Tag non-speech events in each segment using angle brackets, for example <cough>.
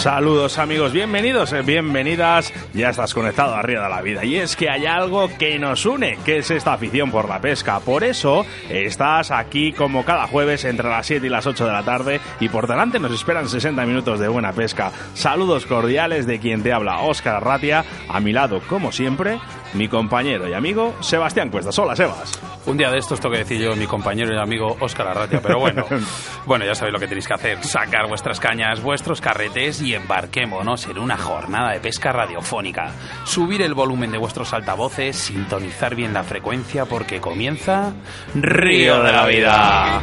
Saludos amigos, bienvenidos, eh, bienvenidas. Ya estás conectado a de la Vida. Y es que hay algo que nos une, que es esta afición por la pesca. Por eso estás aquí como cada jueves entre las 7 y las 8 de la tarde. Y por delante nos esperan 60 minutos de buena pesca. Saludos cordiales de quien te habla, Óscar Arratia. A mi lado, como siempre, mi compañero y amigo Sebastián Cuestas. Hola, Sebas. Un día de estos tengo que decir yo, mi compañero y amigo Óscar Arratia, pero bueno, <laughs> bueno, ya sabéis lo que tenéis que hacer, sacar vuestras cañas, vuestros carretes y embarquémonos en una jornada de pesca radiofónica. Subir el volumen de vuestros altavoces, sintonizar bien la frecuencia porque comienza Río de la Vida.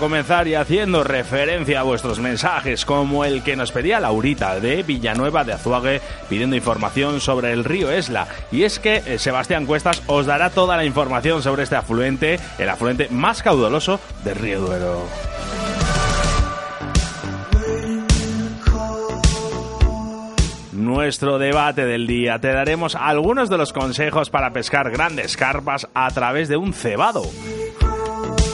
Comenzar y haciendo referencia a vuestros mensajes, como el que nos pedía Laurita de Villanueva de Azuague pidiendo información sobre el río Esla. Y es que eh, Sebastián Cuestas os dará toda la información sobre este afluente, el afluente más caudaloso del río Duero. Nuestro debate del día. Te daremos algunos de los consejos para pescar grandes carpas a través de un cebado.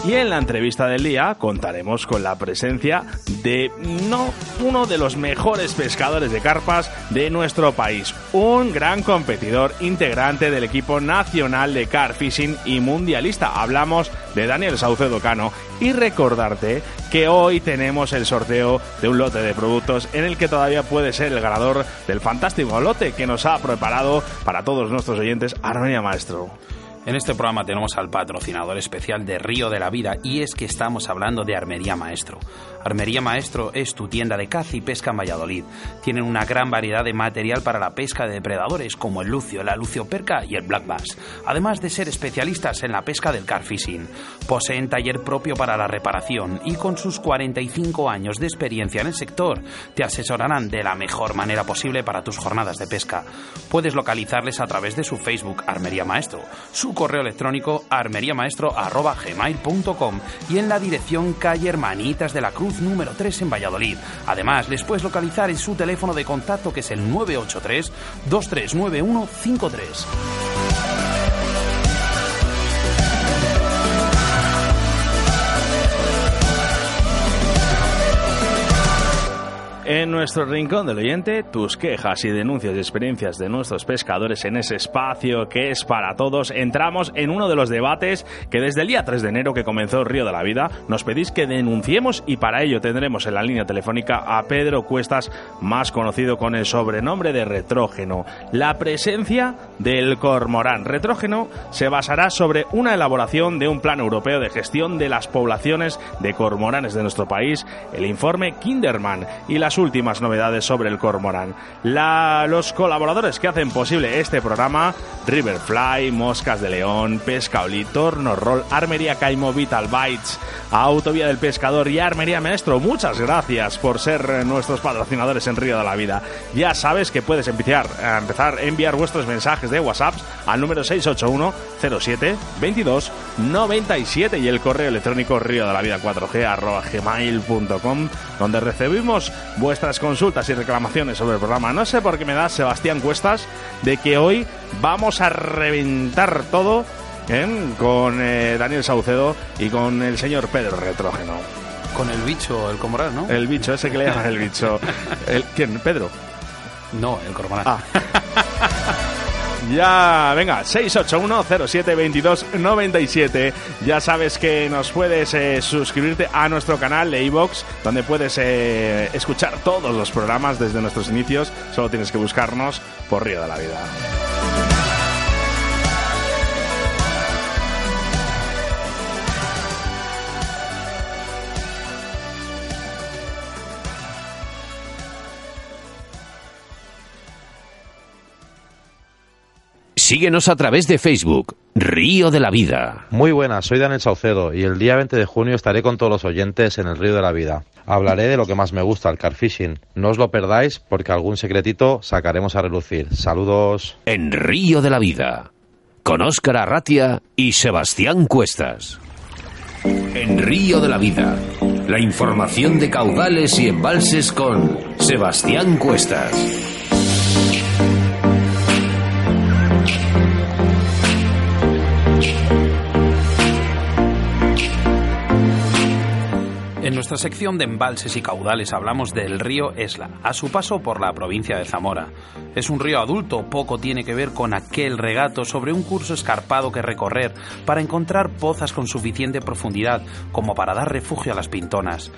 Y en la entrevista del día contaremos con la presencia de no uno de los mejores pescadores de carpas de nuestro país, un gran competidor integrante del equipo nacional de car fishing y mundialista. Hablamos de Daniel Saucedo Cano y recordarte que hoy tenemos el sorteo de un lote de productos en el que todavía puede ser el ganador del fantástico lote que nos ha preparado para todos nuestros oyentes Armenia Maestro. En este programa tenemos al patrocinador especial de Río de la Vida y es que estamos hablando de Armería Maestro. Armería Maestro es tu tienda de caza y pesca en Valladolid. Tienen una gran variedad de material para la pesca de depredadores como el lucio, la lucioperca y el black bass, además de ser especialistas en la pesca del car fishing. Poseen taller propio para la reparación y con sus 45 años de experiencia en el sector te asesorarán de la mejor manera posible para tus jornadas de pesca. Puedes localizarles a través de su Facebook Armería Maestro, su correo electrónico armeriamaestro.gmail.com y en la dirección calle Hermanitas de la Cruz número 3 en Valladolid. Además, les puedes localizar en su teléfono de contacto que es el 983 239153. En nuestro rincón del oyente, tus quejas y denuncias y experiencias de nuestros pescadores en ese espacio que es para todos, entramos en uno de los debates que desde el día 3 de enero que comenzó Río de la Vida nos pedís que denunciemos y para ello tendremos en la línea telefónica a Pedro Cuestas, más conocido con el sobrenombre de Retrógeno. La presencia del cormorán retrógeno se basará sobre una elaboración de un plan europeo de gestión de las poblaciones de cormoranes de nuestro país, el informe Kinderman y las últimas novedades sobre el cormorán. La, los colaboradores que hacen posible este programa, Riverfly, Moscas de León, Pescaoli, Torno Roll, Armería Caimo, Vital Bites, Autovía del Pescador y Armería Maestro, muchas gracias por ser nuestros patrocinadores en Río de la Vida. Ya sabes que puedes empezar a, empezar a enviar vuestros mensajes de WhatsApp al número 681 07 22 97 y el correo electrónico río de la vida 4G arroba gmail.com donde recibimos vuestras consultas y reclamaciones sobre el programa. No sé por qué me da Sebastián Cuestas de que hoy vamos a reventar todo ¿eh? con eh, Daniel Saucedo y con el señor Pedro Retrógeno. Con el bicho, el cormorán, ¿no? El bicho, ese que le llaman el bicho. <laughs> El, ¿Quién? ¿Pedro? No, el cormorán. Ah. <laughs> Ya, venga, 681-07-22-97. Ya sabes que nos puedes eh, suscribirte a nuestro canal de iVox, donde puedes eh, escuchar todos los programas desde nuestros inicios. Solo tienes que buscarnos por Río de la Vida. Síguenos a través de Facebook, Río de la Vida. Muy buenas, soy Daniel Saucedo y el día 20 de junio estaré con todos los oyentes en el Río de la Vida. Hablaré de lo que más me gusta, el carfishing. No os lo perdáis porque algún secretito sacaremos a relucir. Saludos. En Río de la Vida, con Óscar Arratia y Sebastián Cuestas. En Río de la Vida, la información de caudales y embalses con Sebastián Cuestas. En nuestra sección de embalses y caudales hablamos del río Esla, a su paso por la provincia de Zamora. Es un río adulto, poco tiene que ver con aquel regato sobre un curso escarpado que recorrer para encontrar pozas con suficiente profundidad como para dar refugio a las pintonas.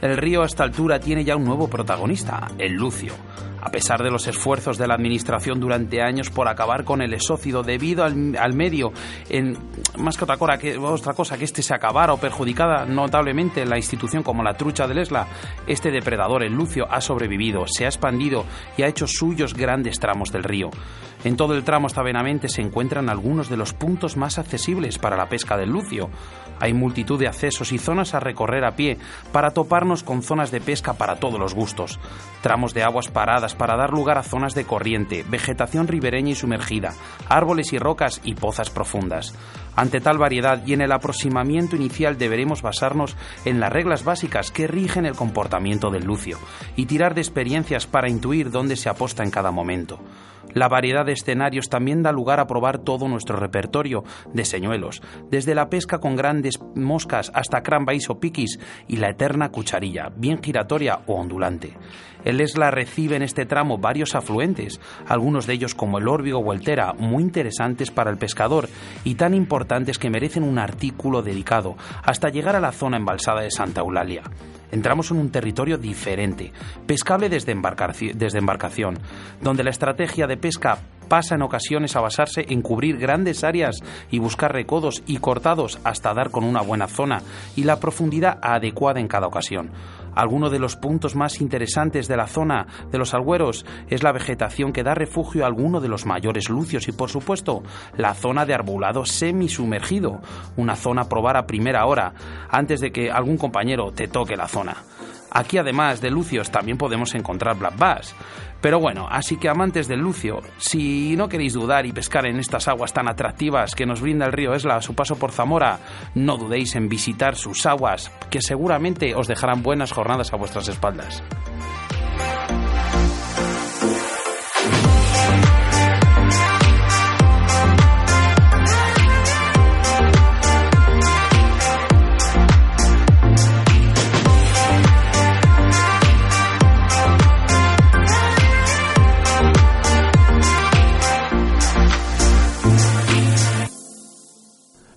El río a esta altura tiene ya un nuevo protagonista, el Lucio. A pesar de los esfuerzos de la Administración durante años por acabar con el esócido debido al, medio, en, más que otra, cosa, que otra cosa que este se acabara o perjudicada notablemente la institución como la trucha del Esla, este depredador, el Lucio, ha sobrevivido, se ha expandido y ha hecho suyos grandes tramos del río. En todo el tramo hasta Benavente se encuentran algunos de los puntos más accesibles para la pesca del Lucio. Hay multitud de accesos y zonas a recorrer a pie para toparnos con zonas de pesca para todos los gustos, tramos de aguas paradas para dar lugar a zonas de corriente, vegetación ribereña y sumergida, árboles y rocas y pozas profundas. Ante tal variedad y en el aproximamiento inicial deberemos basarnos en las reglas básicas que rigen el comportamiento del lucio y tirar de experiencias para intuir dónde se aposta en cada momento. La variedad de escenarios también da lugar a probar todo nuestro repertorio de señuelos, desde la pesca con grandes moscas hasta crambais o piquis y la eterna cucharilla, bien giratoria o ondulante. El Esla recibe en este tramo varios afluentes, algunos de ellos como el órbigo o el muy interesantes para el pescador y tan importantes que merecen un artículo dedicado, hasta llegar a la zona embalsada de Santa Eulalia entramos en un territorio diferente, pescable desde, embarcación, donde la estrategia de pesca pasa en ocasiones a basarse en cubrir grandes áreas y buscar recodos y cortados hasta dar con una buena zona y la profundidad adecuada en cada ocasión. Alguno de los puntos más interesantes de la zona de los algueros es la vegetación que da refugio a alguno de los mayores lucios y, por supuesto, la zona de arbolado semisumergido, una zona a probar a primera hora, antes de que algún compañero te toque la zona. Aquí, además de lucios, también podemos encontrar black bass. Pero bueno, así que amantes del lucio, si no queréis dudar y pescar en estas aguas tan atractivas que nos brinda el río Esla a su paso por Zamora, no dudéis en visitar sus aguas, que seguramente os dejarán buenas jornadas a vuestras espaldas.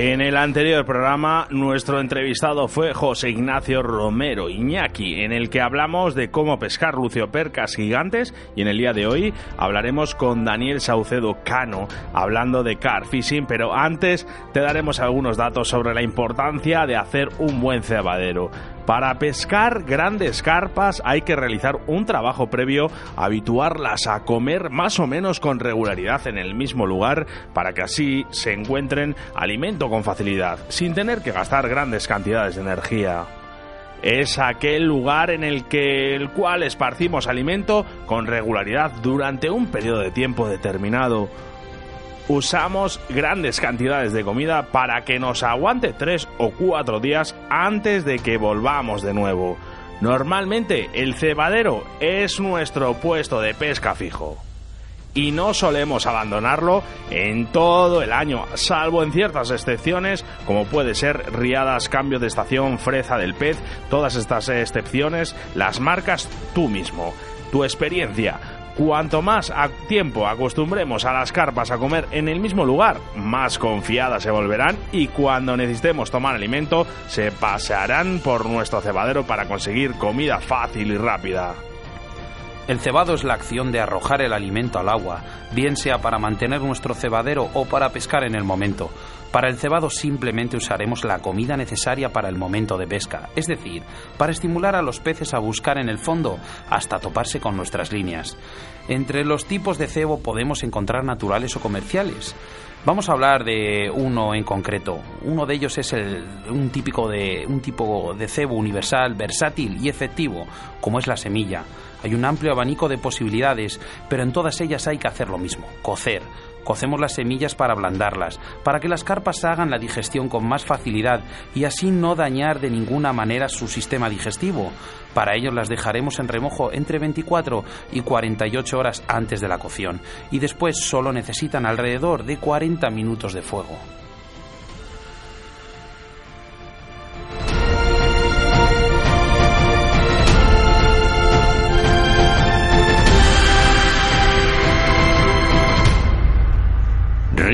En el anterior programa, nuestro entrevistado fue José Ignacio Romero Iñaki, en el que hablamos de cómo pescar luciopercas gigantes, y en el día de hoy hablaremos con Daniel Saucedo Cano, hablando de car fishing, pero antes te daremos algunos datos sobre la importancia de hacer un buen cebadero. Para pescar grandes carpas hay que realizar un trabajo previo, habituarlas a comer más o menos con regularidad en el mismo lugar para que así se encuentren alimento con facilidad, sin tener que gastar grandes cantidades de energía. Es aquel lugar en el que el cual esparcimos alimento con regularidad durante un periodo de tiempo determinado usamos grandes cantidades de comida para que nos aguante tres o cuatro días antes de que volvamos de nuevo. Normalmente el cebadero es nuestro puesto de pesca fijo. Y no solemos abandonarlo en todo el año, salvo en ciertas excepciones, como puede ser riadas, cambio de estación, freza del pez, todas estas excepciones las marcas tú mismo. Tu experiencia, Cuanto más a tiempo acostumbremos a las carpas a comer en el mismo lugar, más confiadas se volverán y cuando necesitemos tomar alimento, se pasearán por nuestro cebadero para conseguir comida fácil y rápida. El cebado es la acción de arrojar el alimento al agua, bien sea para mantener nuestro cebadero o para pescar en el momento. Para el cebado simplemente usaremos la comida necesaria para el momento de pesca, es decir, para estimular a los peces a buscar en el fondo hasta toparse con nuestras líneas. Entre los tipos de cebo podemos encontrar naturales o comerciales. Vamos a hablar de uno en concreto. Uno de ellos es el, un, típico de, un tipo de cebo universal, versátil y efectivo, como es la semilla. Hay un amplio abanico de posibilidades, pero en todas ellas hay que hacer lo mismo, cocer Cocemos las semillas para ablandarlas, para que las carpas hagan la digestión con más facilidad y así no dañar de ninguna manera su sistema digestivo. Para ello las dejaremos en remojo entre 24 y 48 horas antes de la cocción y después solo necesitan alrededor de 40 minutos de fuego.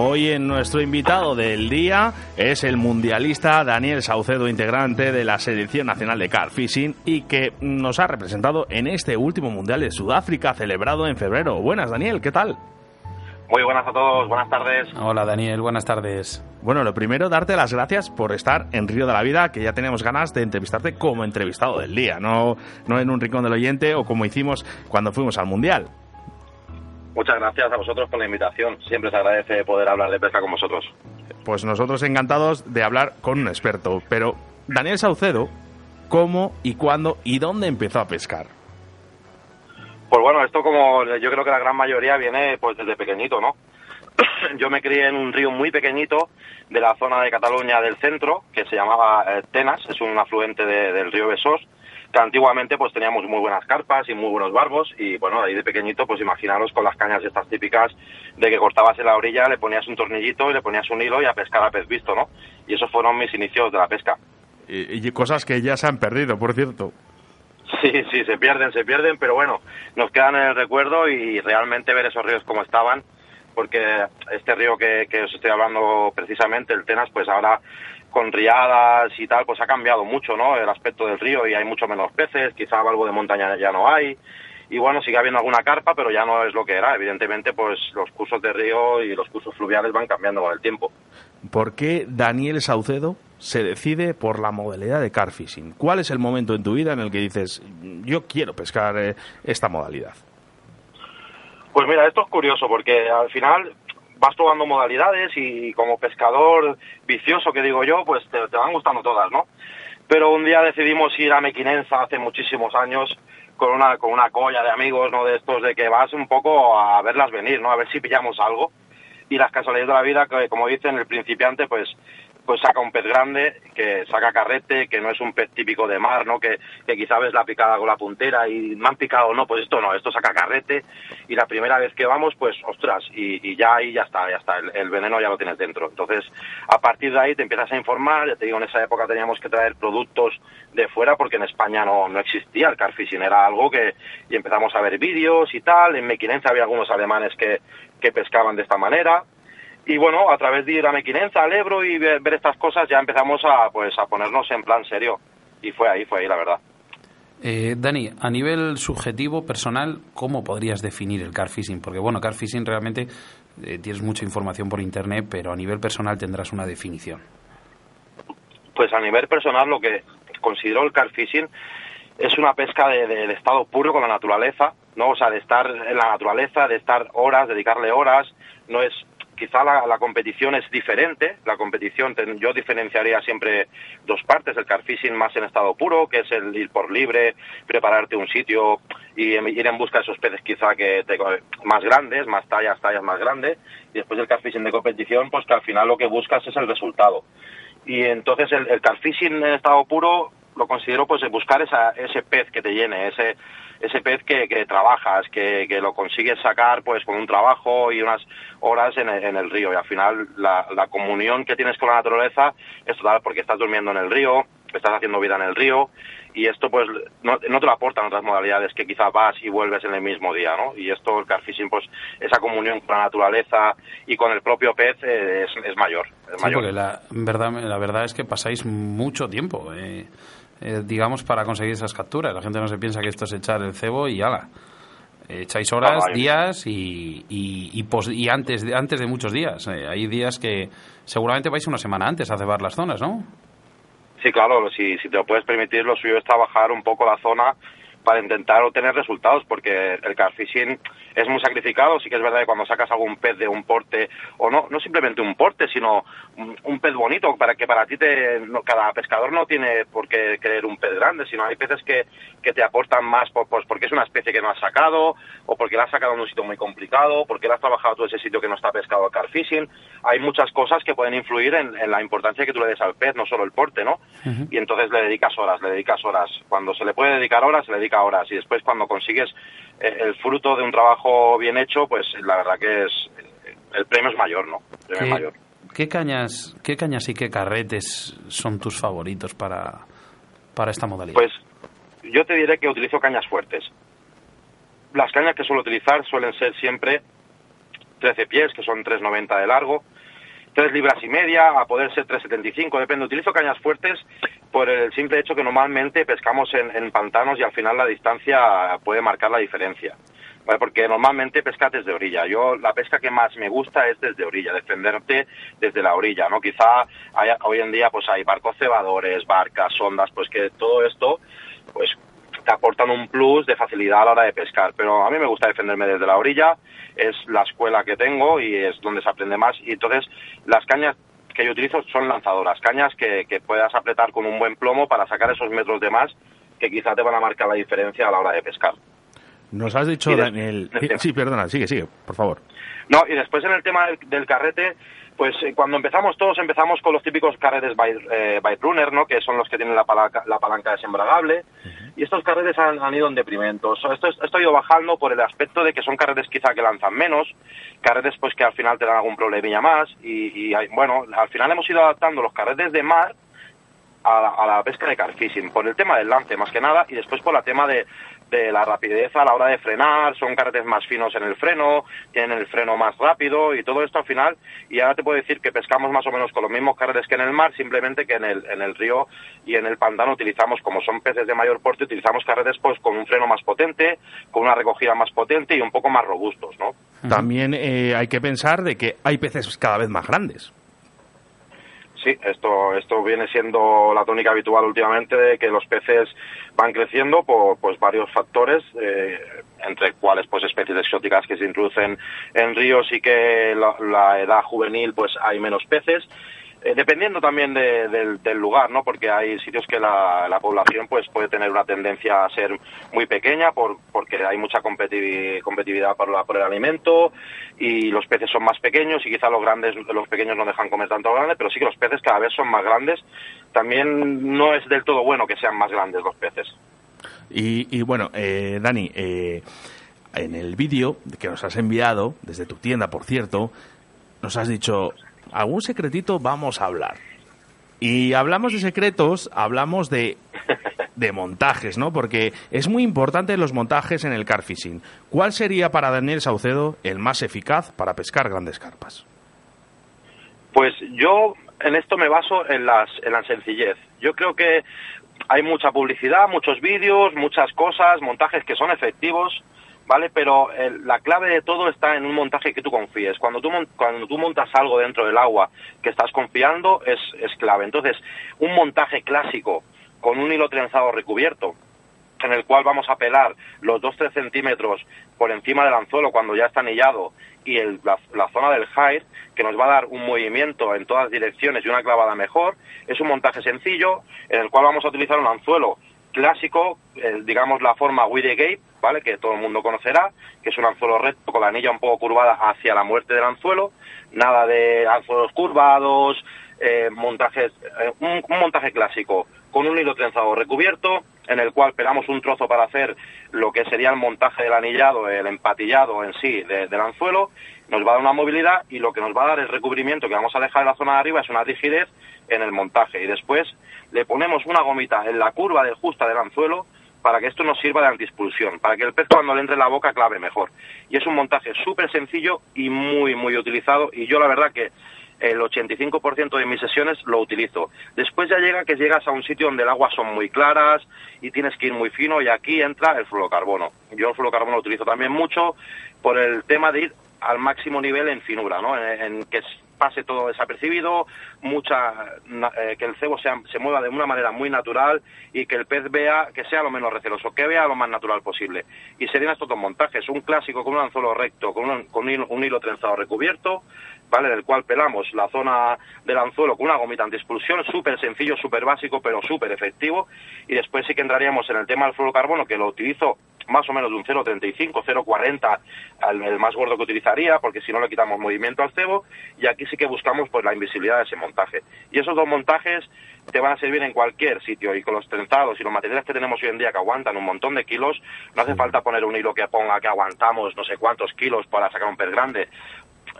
Hoy en nuestro invitado del día es el mundialista Daniel Saucedo, integrante de la Selección Nacional de Car Fishing y que nos ha representado en este último mundial de Sudáfrica celebrado en febrero. Buenas, Daniel, ¿qué tal? Muy buenas a todos, buenas tardes. Hola Daniel, buenas tardes. Bueno, lo primero, darte las gracias por estar en Río de la Vida, que ya tenemos ganas de entrevistarte como entrevistado del día, no, no en un rincón del oyente o como hicimos cuando fuimos al Mundial. Muchas gracias a vosotros por la invitación. Siempre se agradece poder hablar de pesca con vosotros. Pues nosotros encantados de hablar con un experto. Pero, Daniel Saucedo, ¿cómo y cuándo y dónde empezó a pescar? Pues bueno, esto como yo creo que la gran mayoría viene pues desde pequeñito, ¿no? <clears throat> yo me crié en un río muy pequeñito de la zona de Cataluña del centro, que se llamaba eh, Tenas, es un afluente del río Besós, que antiguamente pues teníamos muy buenas carpas y muy buenos barbos y bueno, ahí de pequeñito pues imaginaros con las cañas estas típicas de que cortabas en la orilla, le ponías un tornillito y le ponías un hilo y a pescar a pez visto, ¿no? Y esos fueron mis inicios de la pesca. Y, cosas que ya se han perdido, por cierto. Sí, sí, se pierden, se pierden, pero bueno, nos quedan en el recuerdo y realmente ver esos ríos como estaban, porque este río que, que os estoy hablando precisamente, el Tenas, pues ahora con riadas y tal, pues ha cambiado mucho, ¿no? El aspecto del río y hay mucho menos peces, quizá algo de montaña ya no hay. Y bueno, sigue habiendo alguna carpa, pero ya no es lo que era. Evidentemente, pues los cursos de río y los cursos fluviales van cambiando con el tiempo. ¿Por qué Daniel Saucedo se decide por la modalidad de car fishing? ¿Cuál es el momento en tu vida en el que dices, yo quiero pescar eh, esta modalidad? Pues mira, esto es curioso porque al final vas probando modalidades y como pescador vicioso que digo yo, pues te, van gustando todas, ¿no? Pero un día decidimos ir a Mequinenza hace muchísimos años con una, con una colla de amigos, ¿no? De estos de que vas un poco a verlas venir, ¿no? A ver si pillamos algo. Y las casualidades de la vida, que como dicen el principiante, pues pues saca un pez grande, que saca carrete, que no es un pez típico de mar, ¿no? Que, que quizá ves la picada con la puntera y me han picado, no, pues esto no, esto saca carrete y la primera vez que vamos, pues ostras, y, ya ahí ya está, ya está, el, veneno ya lo tienes dentro. Entonces, a partir de ahí te empiezas a informar, ya te digo, en esa época teníamos que traer productos de fuera porque en España no, no existía el carfishing, era algo que, y empezamos a ver vídeos y tal, en Mequinenza había algunos alemanes que, que pescaban de esta manera, y bueno, a través de ir a Mequinenza, al Ebro y ver, estas cosas ya empezamos a, pues, a ponernos en plan serio. Y fue ahí, fue ahí la verdad. Eh, Dani, a nivel subjetivo, personal, ¿cómo podrías definir el car fishing? Porque bueno, car fishing realmente eh, tienes mucha información por internet, pero a nivel personal tendrás una definición. Pues a nivel personal lo que considero el car fishing es una pesca de, de, estado puro con la naturaleza, ¿no? O sea, de estar en la naturaleza, de estar horas, dedicarle horas, no es quizá la, competición es diferente. La competición, yo diferenciaría siempre dos partes, el car fishing más en estado puro, que es el ir por libre, prepararte un sitio y ir en busca de esos peces quizá que más grandes, más tallas, tallas más grandes, y después el car fishing de competición, pues que al final lo que buscas es el resultado. Y entonces el, el en estado puro lo considero pues buscar esa, ese pez que te llene, ese ese pez que, que trabajas, que, que, lo consigues sacar pues con un trabajo y unas horas en el, en río y al final la, la, comunión que tienes con la naturaleza es total porque estás durmiendo en el río, estás haciendo vida en el río y esto pues no, te lo aportan otras modalidades que quizás vas y vuelves en el mismo día, ¿no? Y esto, el carfishing, pues esa comunión con la naturaleza y con el propio pez eh, es, mayor. sí, porque la verdad, la verdad es que pasáis mucho tiempo, eh, eh, digamos, para conseguir esas capturas. La gente no se piensa que esto es echar el cebo y ala. Echáis horas, días y, y, y, antes, de, antes de muchos días. hay días que seguramente vais una semana antes a cebar las zonas, ¿no? Sí, claro, si, si te lo puedes permitir, lo suyo es trabajar un poco la zona para intentar obtener resultados, porque el carfishing es muy sacrificado. Sí que es verdad que cuando sacas algún pez de un porte, o no, no simplemente un porte, sino un, pez bonito, para que para ti te, cada pescador no tiene por qué querer un pez grande, sino hay peces que, que te aportan más pues porque es una especie que no has sacado, o porque la has sacado en un sitio muy complicado, porque la has trabajado todo ese sitio que no está pescado el carfishing. Hay muchas cosas que pueden influir en, la importancia que tú le des al pez, no solo el porte, ¿no? Y entonces le dedicas horas, le dedicas horas. Cuando se le puede dedicar horas, se le dedica horas. Y después cuando consigues eh, el fruto de un trabajo bien hecho, pues la verdad que es el premio es mayor, ¿no? ¿Qué, mayor. ¿Qué cañas, qué cañas y qué carretes son tus favoritos para, para esta modalidad? Pues yo te diré que utilizo cañas fuertes. Las cañas que suelo utilizar suelen ser siempre 13 pies, que son 3,90 de largo, 3 libras y media, a poder ser 3,75, depende. Utilizo cañas fuertes por el simple hecho que normalmente pescamos en, pantanos y al final la distancia puede marcar la diferencia. Porque normalmente pescas desde orilla. Yo la pesca que más me gusta es desde orilla, defenderte desde la orilla, ¿no? Quizá hoy en día pues hay barcos cebadores, barcas, sondas, pues que todo esto pues te aportan un plus de facilidad a la hora de pescar. Pero a mí me gusta defenderme desde la orilla, es la escuela que tengo y es donde se aprende más. Y entonces las cañas que yo utilizo son lanzadoras, cañas que, puedas apretar con un buen plomo para sacar esos metros de más que quizá te van a marcar la diferencia a la hora de pescar. Nos has dicho, Daniel... Sí, perdona, sigue, sigue, por favor. No, y después en el tema del carrete, pues eh, cuando empezamos todos empezamos con los típicos carretes by, eh, runner, ¿no? Que son los que tienen la palanca, la palanca desembragable. Y estos carretes han, ido en deprimento. Esto, esto, ha ido bajando por el aspecto de que son carretes quizá que lanzan menos, carretes pues que al final te dan algún problemilla más. Y, bueno, al final hemos ido adaptando los carretes de mar a la, pesca de carfishing, por el tema del lance más que nada, y después por el tema de, de la rapidez a la hora de frenar, son carretes más finos en el freno, tienen el freno más rápido y todo esto al final, y ahora te puedo decir que pescamos más o menos con los mismos carretes que en el mar, simplemente que en el, en el río y en el pantano utilizamos, como son peces de mayor porte, utilizamos carretes pues con un freno más potente, con una recogida más potente y un poco más robustos, ¿no? También eh, hay que pensar de que hay peces cada vez más grandes. Sí, esto, esto viene siendo la tónica habitual últimamente de que los peces van creciendo por pues, varios factores, eh, entre cuales pues especies exóticas que se introducen en ríos y que la, la edad juvenil pues hay menos peces eh, dependiendo también del, lugar, ¿no? Porque hay sitios que la, población pues puede tener una tendencia a ser muy pequeña por, porque hay mucha competitividad por, por el alimento y los peces son más pequeños y quizá los grandes, los pequeños no dejan comer tanto grande, pero sí que los peces cada vez son más grandes. También no es del todo bueno que sean más grandes los peces. Y, bueno, eh, Dani, eh, en el vídeo que nos has enviado, desde tu tienda, por cierto, nos has dicho, algún secretito vamos a hablar. Y hablamos de secretos, hablamos de, de montajes, ¿no? Porque es muy importante los montajes en el carfishing. ¿Cuál sería para Daniel Saucedo el más eficaz para pescar grandes carpas? Pues yo en esto me baso en, las, en la sencillez. Yo creo que hay mucha publicidad, muchos vídeos, muchas cosas, montajes que son efectivos, ¿vale? Pero la clave de todo está en un montaje que tú confíes. Cuando tú, cuando tú montas algo dentro del agua que estás confiando es, es clave. Entonces, un montaje clásico con un hilo trenzado recubierto, en el cual vamos a pelar los 2-3 centímetros por encima del anzuelo cuando ya está anillado y el, la, la, zona del hide, que nos va a dar un movimiento en todas direcciones y una clavada mejor, es un montaje sencillo en el cual vamos a utilizar un anzuelo clásico, eh, digamos la forma Gate, ¿vale? Que todo el mundo conocerá, que es un anzuelo recto con la anilla un poco curvada hacia la muerte del anzuelo, nada de anzuelos curvados, eh, montajes, eh, un, montaje clásico con un hilo trenzado recubierto, en el cual pelamos un trozo para hacer lo que sería el montaje del anillado, el empatillado en sí del anzuelo, nos va a dar una movilidad y lo que nos va a dar el recubrimiento que vamos a dejar en la zona de arriba es una rigidez en el montaje. Y después le ponemos una gomita en la curva de justa del anzuelo para que esto nos sirva de antiexpulsión, para que el pez cuando le entre en la boca clave mejor. Y es un montaje súper sencillo y muy, muy utilizado y yo la verdad que el 85% de mis sesiones lo utilizo. Después ya llega que llegas a un sitio donde el agua son muy claras y tienes que ir muy fino y aquí entra el fluorocarbono. Yo el fluorocarbono lo utilizo también mucho por el tema de ir al máximo nivel en finura, ¿no? En, que pase todo desapercibido, mucha, eh, que el cebo se mueva de una manera muy natural y que el pez vea que sea lo menos receloso, que vea lo más natural posible. Y serían estos dos montajes, un clásico con un anzuelo recto, con un, con un hilo trenzado recubierto, ¿vale? Del cual pelamos la zona del anzuelo con una gomita anti-expulsión, súper sencillo, súper básico, pero súper efectivo. Y después sí que entraríamos en el tema del fluorocarbono, que lo utilizo más o menos de un 0,35, 0,40 el más gordo que utilizaría, porque si no le quitamos movimiento al cebo, y aquí sí que buscamos pues la invisibilidad de ese montaje. Y esos dos montajes te van a servir en cualquier sitio, y con los trenzados y los materiales que tenemos hoy en día que aguantan un montón de kilos, no hace falta poner un hilo que ponga que aguantamos no sé cuántos kilos para sacar un pez grande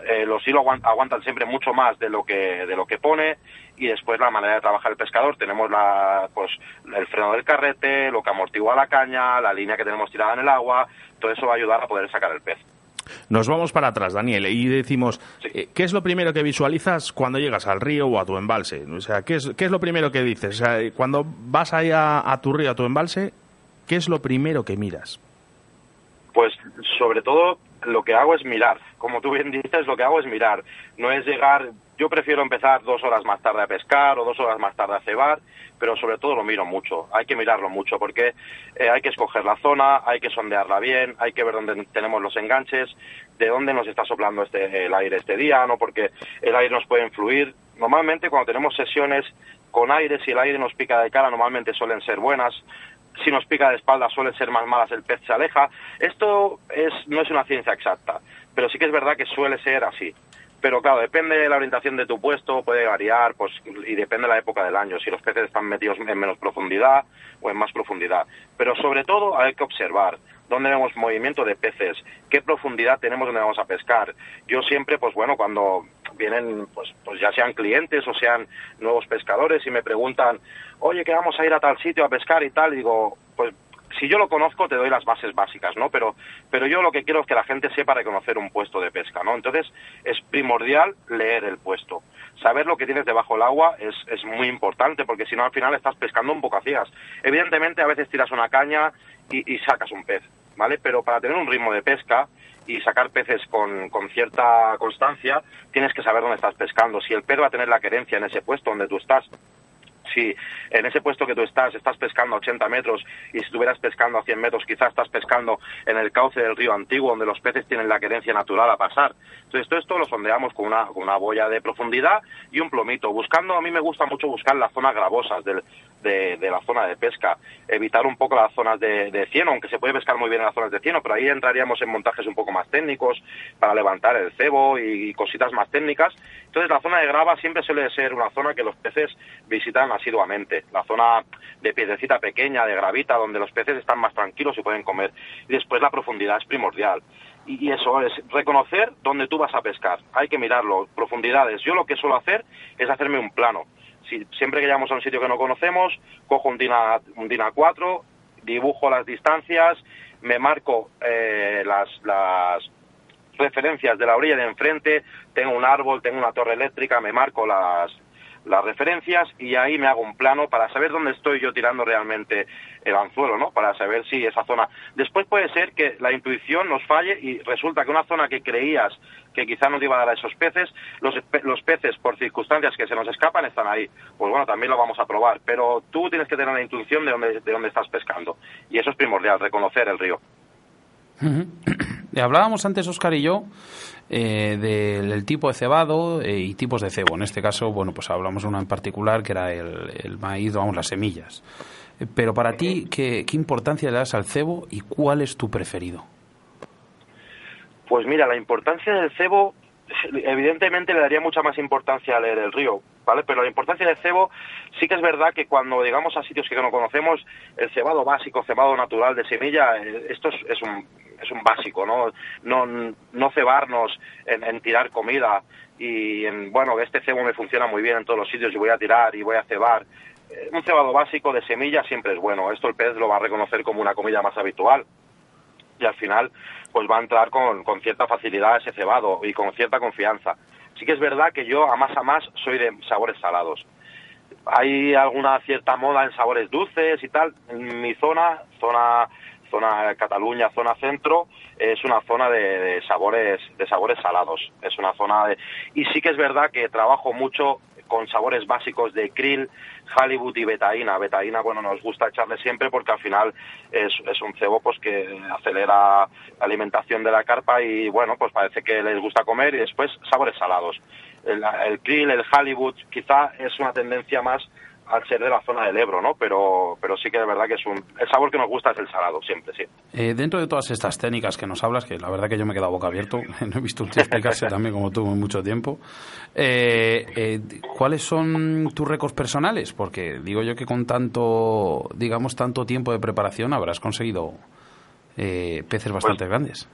eh, los hilos aguantan siempre mucho más de lo que de lo que pone y después la manera de trabajar el pescador tenemos la pues el freno del carrete lo que amortigua la caña la línea que tenemos tirada en el agua todo eso va a ayudar a poder sacar el pez nos vamos para atrás, Daniel, y decimos, eh, ¿qué es lo primero que visualizas cuando llegas al río o a tu embalse? O sea, ¿qué es, qué es lo primero que dices? O sea, cuando vas ahí a, a tu río, a tu embalse, ¿qué es lo primero que miras? Pues sobre todo lo que hago es mirar. Como tú bien dices, lo que hago es mirar. No es llegar, yo prefiero empezar dos horas más tarde a pescar o dos horas más tarde a cebar, pero sobre todo lo miro mucho. Hay que mirarlo mucho porque eh, hay que escoger la zona, hay que sondearla bien, hay que ver dónde tenemos los enganches, de dónde nos está soplando este, el aire este día, ¿no? Porque el aire nos puede influir. Normalmente cuando tenemos sesiones con aire, si el aire nos pica de cara, normalmente suelen ser buenas si nos pica de espalda suelen ser más malas, el pez se aleja. Esto es, no es una ciencia exacta, pero sí que es verdad que suele ser así. Pero claro, depende de la orientación de tu puesto, puede variar, pues, y depende de la época del año, si los peces están metidos en menos profundidad o en más profundidad. Pero sobre todo hay que observar dónde vemos movimiento de peces, qué profundidad tenemos donde vamos a pescar. Yo siempre, pues bueno, cuando vienen, pues, pues ya sean clientes o sean nuevos pescadores y me preguntan, oye, que vamos a ir a tal sitio a pescar y tal, digo, pues si yo lo conozco te doy las bases básicas, ¿no? Pero, pero yo lo que quiero es que la gente sepa reconocer un puesto de pesca, ¿no? Entonces es primordial leer el puesto. Saber lo que tienes debajo del agua es, es muy importante porque si no al final estás pescando un poco. Evidentemente a veces tiras una caña y, y sacas un pez, ¿vale? Pero para tener un ritmo de pesca y sacar peces con, con, cierta constancia, tienes que saber dónde estás pescando. Si el pez va a tener la querencia en ese puesto donde tú estás, si en ese puesto que tú estás estás pescando a 80 metros y si estuvieras pescando a 100 metros quizás estás pescando en el cauce del río antiguo donde los peces tienen la querencia natural a pasar. Entonces todo esto lo sondeamos con una, con una boya de profundidad y un plomito, buscando, a mí me gusta mucho buscar las zonas gravosas del, de, la zona de pesca, evitar un poco las zonas de, de, cieno, aunque se puede pescar muy bien en las zonas de cieno, pero ahí entraríamos en montajes un poco más técnicos para levantar el cebo y, cositas más técnicas. Entonces la zona de grava siempre suele ser una zona que los peces visitan asiduamente, la zona de piedrecita pequeña, de gravita, donde los peces están más tranquilos y pueden comer. Y después la profundidad es primordial. Y, y eso es reconocer dónde tú vas a pescar. Hay que mirarlo, profundidades. Yo lo que suelo hacer es hacerme un plano si, siempre que llegamos a un sitio que no conocemos, cojo un DINA, un DINA 4, dibujo las distancias, me marco eh, las, las referencias de la orilla de enfrente, tengo un árbol, tengo una torre eléctrica, me marco las, las referencias y ahí me hago un plano para saber dónde estoy yo tirando realmente el anzuelo, ¿no? Para saber si esa zona. Después puede ser que la intuición nos falle y resulta que una zona que creías que quizá no te iba a dar a esos peces, los, los peces por circunstancias que se nos escapan están ahí. Pues bueno, también lo vamos a probar, pero tú tienes que tener la intuición de dónde, de dónde estás pescando y eso es primordial, reconocer el río. Hablábamos antes, Oscar y yo, eh, del, tipo de cebado eh, y tipos de cebo. En este caso, bueno, pues hablamos de uno en particular que era el, maíz, vamos, las semillas. Eh, pero para ti, ¿qué, ¿qué importancia le das al cebo y cuál es tu preferido? Pues mira, la importancia del cebo, evidentemente le daría mucha más importancia a leer el río. ¿vale? Pero la importancia del cebo sí que es verdad que cuando llegamos a sitios que no conocemos, el cebado básico, cebado natural de semilla, eh, esto es, un, es un básico, ¿no? No, no cebarnos en, tirar comida y, en, bueno, este cebo me funciona muy bien en todos los sitios y voy a tirar y voy a cebar. Eh, un cebado básico de semilla siempre es bueno. Esto el pez lo va a reconocer como una comida más habitual y al final pues va a entrar con, con cierta facilidad ese cebado y con cierta confianza. Sí que es verdad que yo a más a más soy de sabores salados. Hay alguna cierta moda en sabores dulces y tal. En mi zona, zona zona Cataluña, zona centro, es una zona de, sabores de sabores salados. Es una zona de y sí que es verdad que trabajo mucho con sabores básicos de krill, Hollywood y betaína. Betaína, bueno, nos gusta echarle siempre porque al final es, es un cebo pues que acelera la alimentación de la carpa y bueno, pues parece que les gusta comer y después sabores salados. El, el krill, el Hollywood, quizá es una tendencia más al ser de la zona del Ebro, ¿no? Pero, pero sí que de verdad que es un... El sabor que nos gusta es el salado, siempre, sí. Eh, dentro de todas estas técnicas que nos hablas, que la verdad que yo me he quedado boca abierto, <laughs> no he visto un explicarse <laughs> también como tú en mucho tiempo, eh, eh, ¿cuáles son tus récords personales? Porque digo yo que con tanto, digamos, tanto tiempo de preparación habrás conseguido peces bastante pues grandes.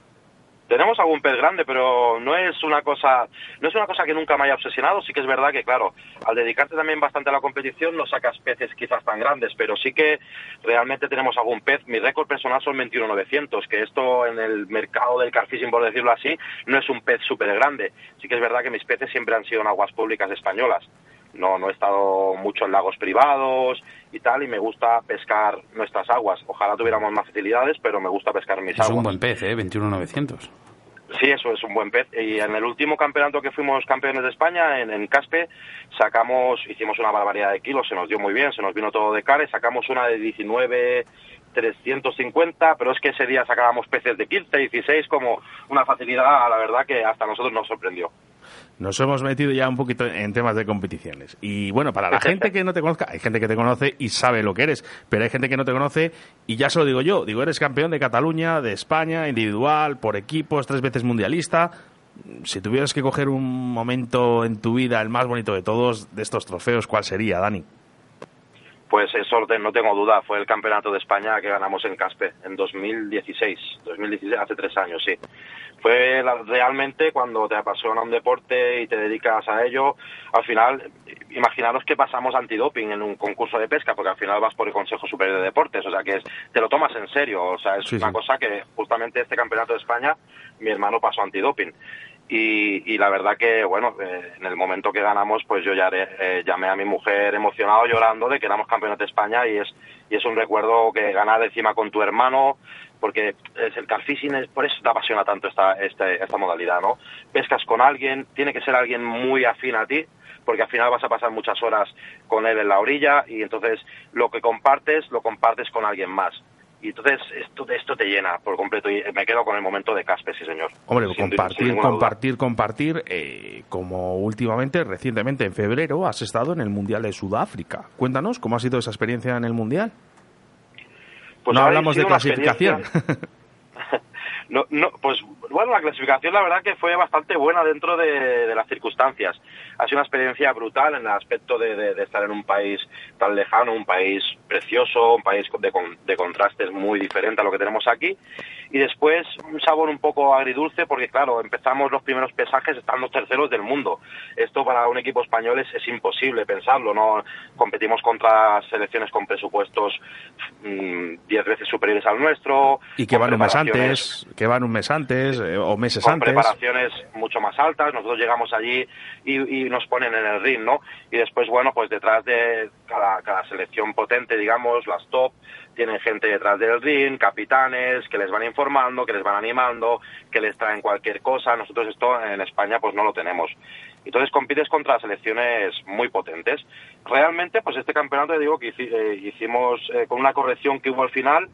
Tenemos algún pez grande, pero no es una cosa, no es una cosa que nunca me haya obsesionado. Sí que es verdad que, claro, al dedicarte también bastante a la competición, no sacas peces quizás tan grandes, pero sí que realmente tenemos algún pez. Mi récord personal son 21.900, que esto en el mercado del carfishing, por decirlo así, no es un pez súper grande. Sí que es verdad que mis peces siempre han sido en aguas públicas españolas. No, no he estado mucho en lagos privados y tal, y me gusta pescar nuestras aguas. Ojalá tuviéramos más facilidades, pero me gusta pescar mis aguas. Es un buen pez, ¿eh? 21.900. Sí, eso es un buen pez. Y en el último campeonato que fuimos campeones de España, en, en, Caspe, sacamos, hicimos una barbaridad de kilos, se nos dio muy bien, se nos vino todo de cara, sacamos una de 19 350, pero es que ese día sacábamos peces de 15, 16, como una facilidad, la verdad, que hasta nosotros nos sorprendió nos hemos metido ya un poquito en temas de competiciones. Y bueno, para la gente que no te conozca, hay gente que te conoce y sabe lo que eres, pero hay gente que no te conoce y ya se lo digo yo, digo, eres campeón de Cataluña, de España, individual, por equipos, tres veces mundialista. Si tuvieras que coger un momento en tu vida, el más bonito de todos, de estos trofeos, ¿cuál sería, Dani? Pues es orden, no tengo duda, fue el campeonato de España que ganamos en Caspe en 2016, 2016 hace tres años, sí. Fue realmente cuando te apasiona un deporte y te dedicas a ello, al final, imaginaros que pasamos antidoping en un concurso de pesca, porque al final vas por el Consejo Superior de Deportes, o sea que te lo tomas en serio, o sea, es una cosa que justamente este campeonato de España, mi hermano pasó antidoping. Y, y, la verdad que, bueno, eh, en el momento que ganamos, pues yo ya eh, llamé a mi mujer emocionado, llorando de que éramos campeones de España y es, y es un recuerdo que ganar encima con tu hermano, porque es el carfishing, es, por eso te apasiona tanto esta, esta, esta modalidad, ¿no? Pescas con alguien, tiene que ser alguien muy afín a ti, porque al final vas a pasar muchas horas con él en la orilla y entonces lo que compartes, lo compartes con alguien más y entonces esto, esto te llena por completo y me quedo con el momento de Caspe, sí señor. Hombre, compartir, compartir, compartir, eh, como últimamente, recientemente en febrero, has estado en el Mundial de Sudáfrica. Cuéntanos cómo ha sido esa experiencia en el Mundial. Pues no hablamos de clasificación. <laughs> no, no, pues bueno, la clasificación la verdad que fue bastante buena dentro de, las circunstancias. Ha sido una experiencia brutal en el aspecto de, estar en un país tan lejano, un país precioso, un país de, de contrastes muy diferente a lo que tenemos aquí. Y después un sabor un poco agridulce porque claro, empezamos los primeros pesajes estando terceros del mundo. Esto para un equipo español es, es imposible pensarlo, ¿no? Competimos contra selecciones con presupuestos mm, diez veces superiores al nuestro. Y que van un mes antes, que van un mes antes eh, o meses con antes. preparaciones mucho más altas. Nosotros llegamos allí y, y, nos ponen en el ring, ¿no? Y después, bueno, pues detrás de cada, selección potente, digamos, las top, tienen gente detrás del ring, capitanes, que les van informando, que les van animando, que les traen cualquier cosa. Nosotros esto en España pues no lo tenemos. Entonces compites contra selecciones muy potentes. Realmente, pues este campeonato, digo que eh, hicimos eh, con una corrección que hubo al final,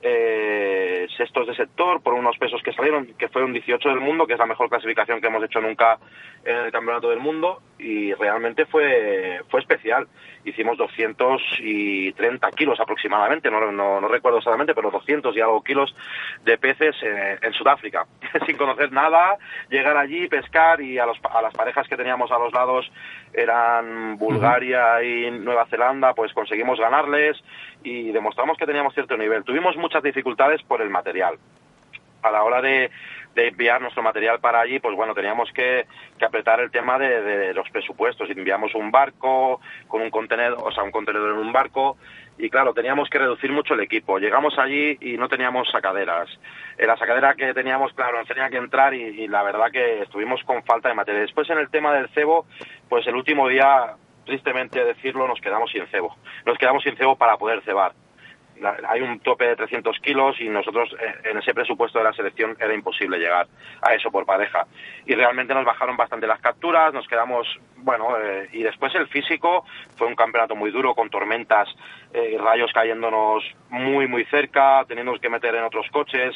eh, sextos de sector por unos pesos que salieron, que fue un 18 del mundo, que es la mejor clasificación que hemos hecho nunca en el campeonato del mundo y realmente fue, fue especial. Hicimos 230 kilos aproximadamente, no, no, no recuerdo exactamente, pero 200 y algo kilos de peces en, en Sudáfrica, <laughs> sin conocer nada, llegar allí, pescar y a, los, a las parejas que teníamos a los lados eran Bulgaria y Nueva Zelanda, pues conseguimos ganarles y demostramos que teníamos cierto nivel. Tuvimos muchas dificultades por el material. A la hora de, de enviar nuestro material para allí, pues bueno, teníamos que, que apretar el tema de, de, los presupuestos. Enviamos un barco con un contenedor, o sea, un contenedor en un barco, y claro, teníamos que reducir mucho el equipo. Llegamos allí y no teníamos sacaderas. En la sacadera que teníamos, claro, nos tenía que entrar y, y la verdad que estuvimos con falta de material. Después en el tema del cebo, pues el último día, tristemente decirlo, nos quedamos sin cebo. Nos quedamos sin cebo para poder cebar hay un tope de 300 kilos y nosotros eh, en ese presupuesto de la selección era imposible llegar a eso por pareja. Y realmente nos bajaron bastante las capturas, nos quedamos, bueno, eh, y después el físico fue un campeonato muy duro con tormentas, eh, rayos cayéndonos muy, muy cerca, teniendo que meter en otros coches.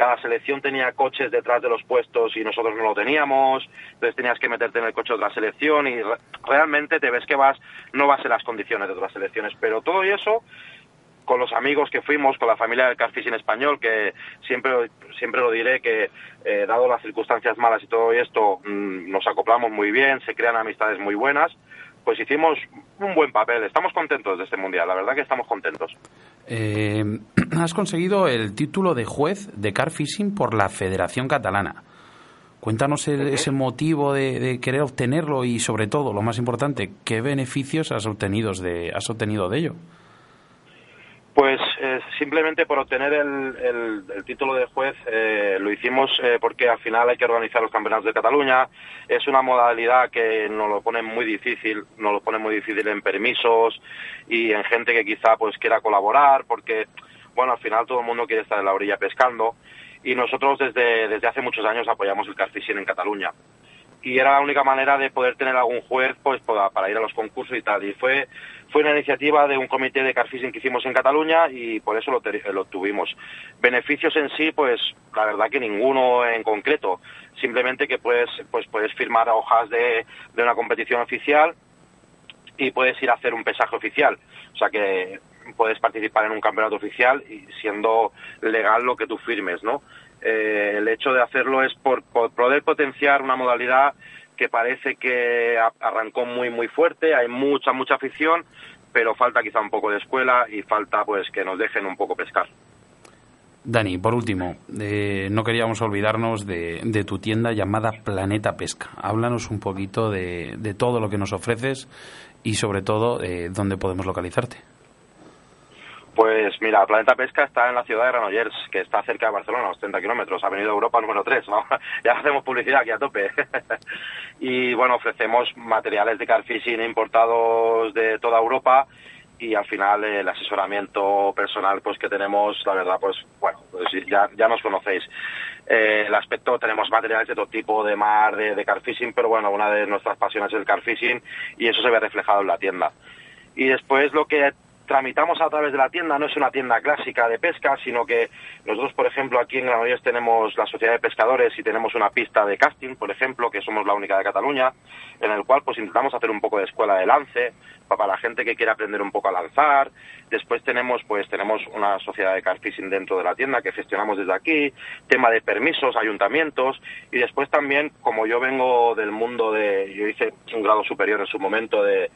Cada selección tenía coches detrás de los puestos y nosotros no lo teníamos, entonces tenías que meterte en el coche de otra selección y re realmente te ves que vas, no vas en las condiciones de otras selecciones, pero todo eso con los amigos que fuimos, con la familia del Carfishing español, que siempre, siempre lo diré que, eh, dado las circunstancias malas y todo esto, mmm, nos acoplamos muy bien, se crean amistades muy buenas, pues hicimos un buen papel. Estamos contentos de este mundial, la verdad que estamos contentos. Eh, <clears throat> has conseguido el título de juez de Carfishing por la Federación Catalana. Cuéntanos el, ese motivo de, de, querer obtenerlo y, sobre todo, lo más importante, ¿qué beneficios has obtenido de, has obtenido de ello? Pues eh, simplemente por obtener el, el, el título de juez eh, lo hicimos eh, porque al final hay que organizar los campeonatos de Cataluña. Es una modalidad que nos lo pone muy difícil, nos lo pone muy difícil en permisos y en gente que quizá pues quiera colaborar porque, bueno, al final todo el mundo quiere estar en la orilla pescando y nosotros desde, desde hace muchos años apoyamos el carfishing en Cataluña y era la única manera de poder tener algún juez pues para, ir a los concursos y tal y fue fue una iniciativa de un comité de carfishing que hicimos en Cataluña y por eso lo, lo tuvimos. Beneficios en sí, pues la verdad que ninguno en concreto. Simplemente que puedes, pues puedes firmar hojas de, de una competición oficial y puedes ir a hacer un pesaje oficial. O sea que puedes participar en un campeonato oficial y siendo legal lo que tú firmes, ¿no? Eh, el hecho de hacerlo es por, poder potenciar una modalidad que parece que arrancó muy muy fuerte, hay mucha mucha afición, pero falta quizá un poco de escuela y falta pues que nos dejen un poco pescar. Dani, por último, eh, no queríamos olvidarnos de, tu tienda llamada Planeta Pesca. Háblanos un poquito de, de todo lo que nos ofreces y sobre todo eh, dónde podemos localizarte. Pues mira, Planeta Pesca está en la ciudad de Granollers, que está cerca de Barcelona, a unos 30 kilómetros, Avenida Europa número 3, ¿no? <laughs> ya hacemos publicidad aquí a tope. <laughs> y bueno, ofrecemos materiales de carfishing importados de toda Europa y al final el asesoramiento personal pues que tenemos, la verdad, pues bueno, pues ya, ya nos conocéis. Eh, el aspecto, tenemos materiales de todo tipo, de mar, de, de carfishing, pero bueno, una de nuestras pasiones es el carfishing y eso se ve reflejado en la tienda. Y después lo que tramitamos a través de la tienda, no es una tienda clásica de pesca, sino que nosotros, por ejemplo, aquí en Granollers tenemos la Sociedad de Pescadores y tenemos una pista de casting, por ejemplo, que somos la única de Cataluña, en el cual pues intentamos hacer un poco de escuela de lance, para la gente que quiere aprender un poco a lanzar. Después tenemos, pues, tenemos una sociedad de carfishing dentro de la tienda que gestionamos desde aquí, tema de permisos, ayuntamientos, y después también, como yo vengo del mundo de, yo hice un grado superior en su momento de,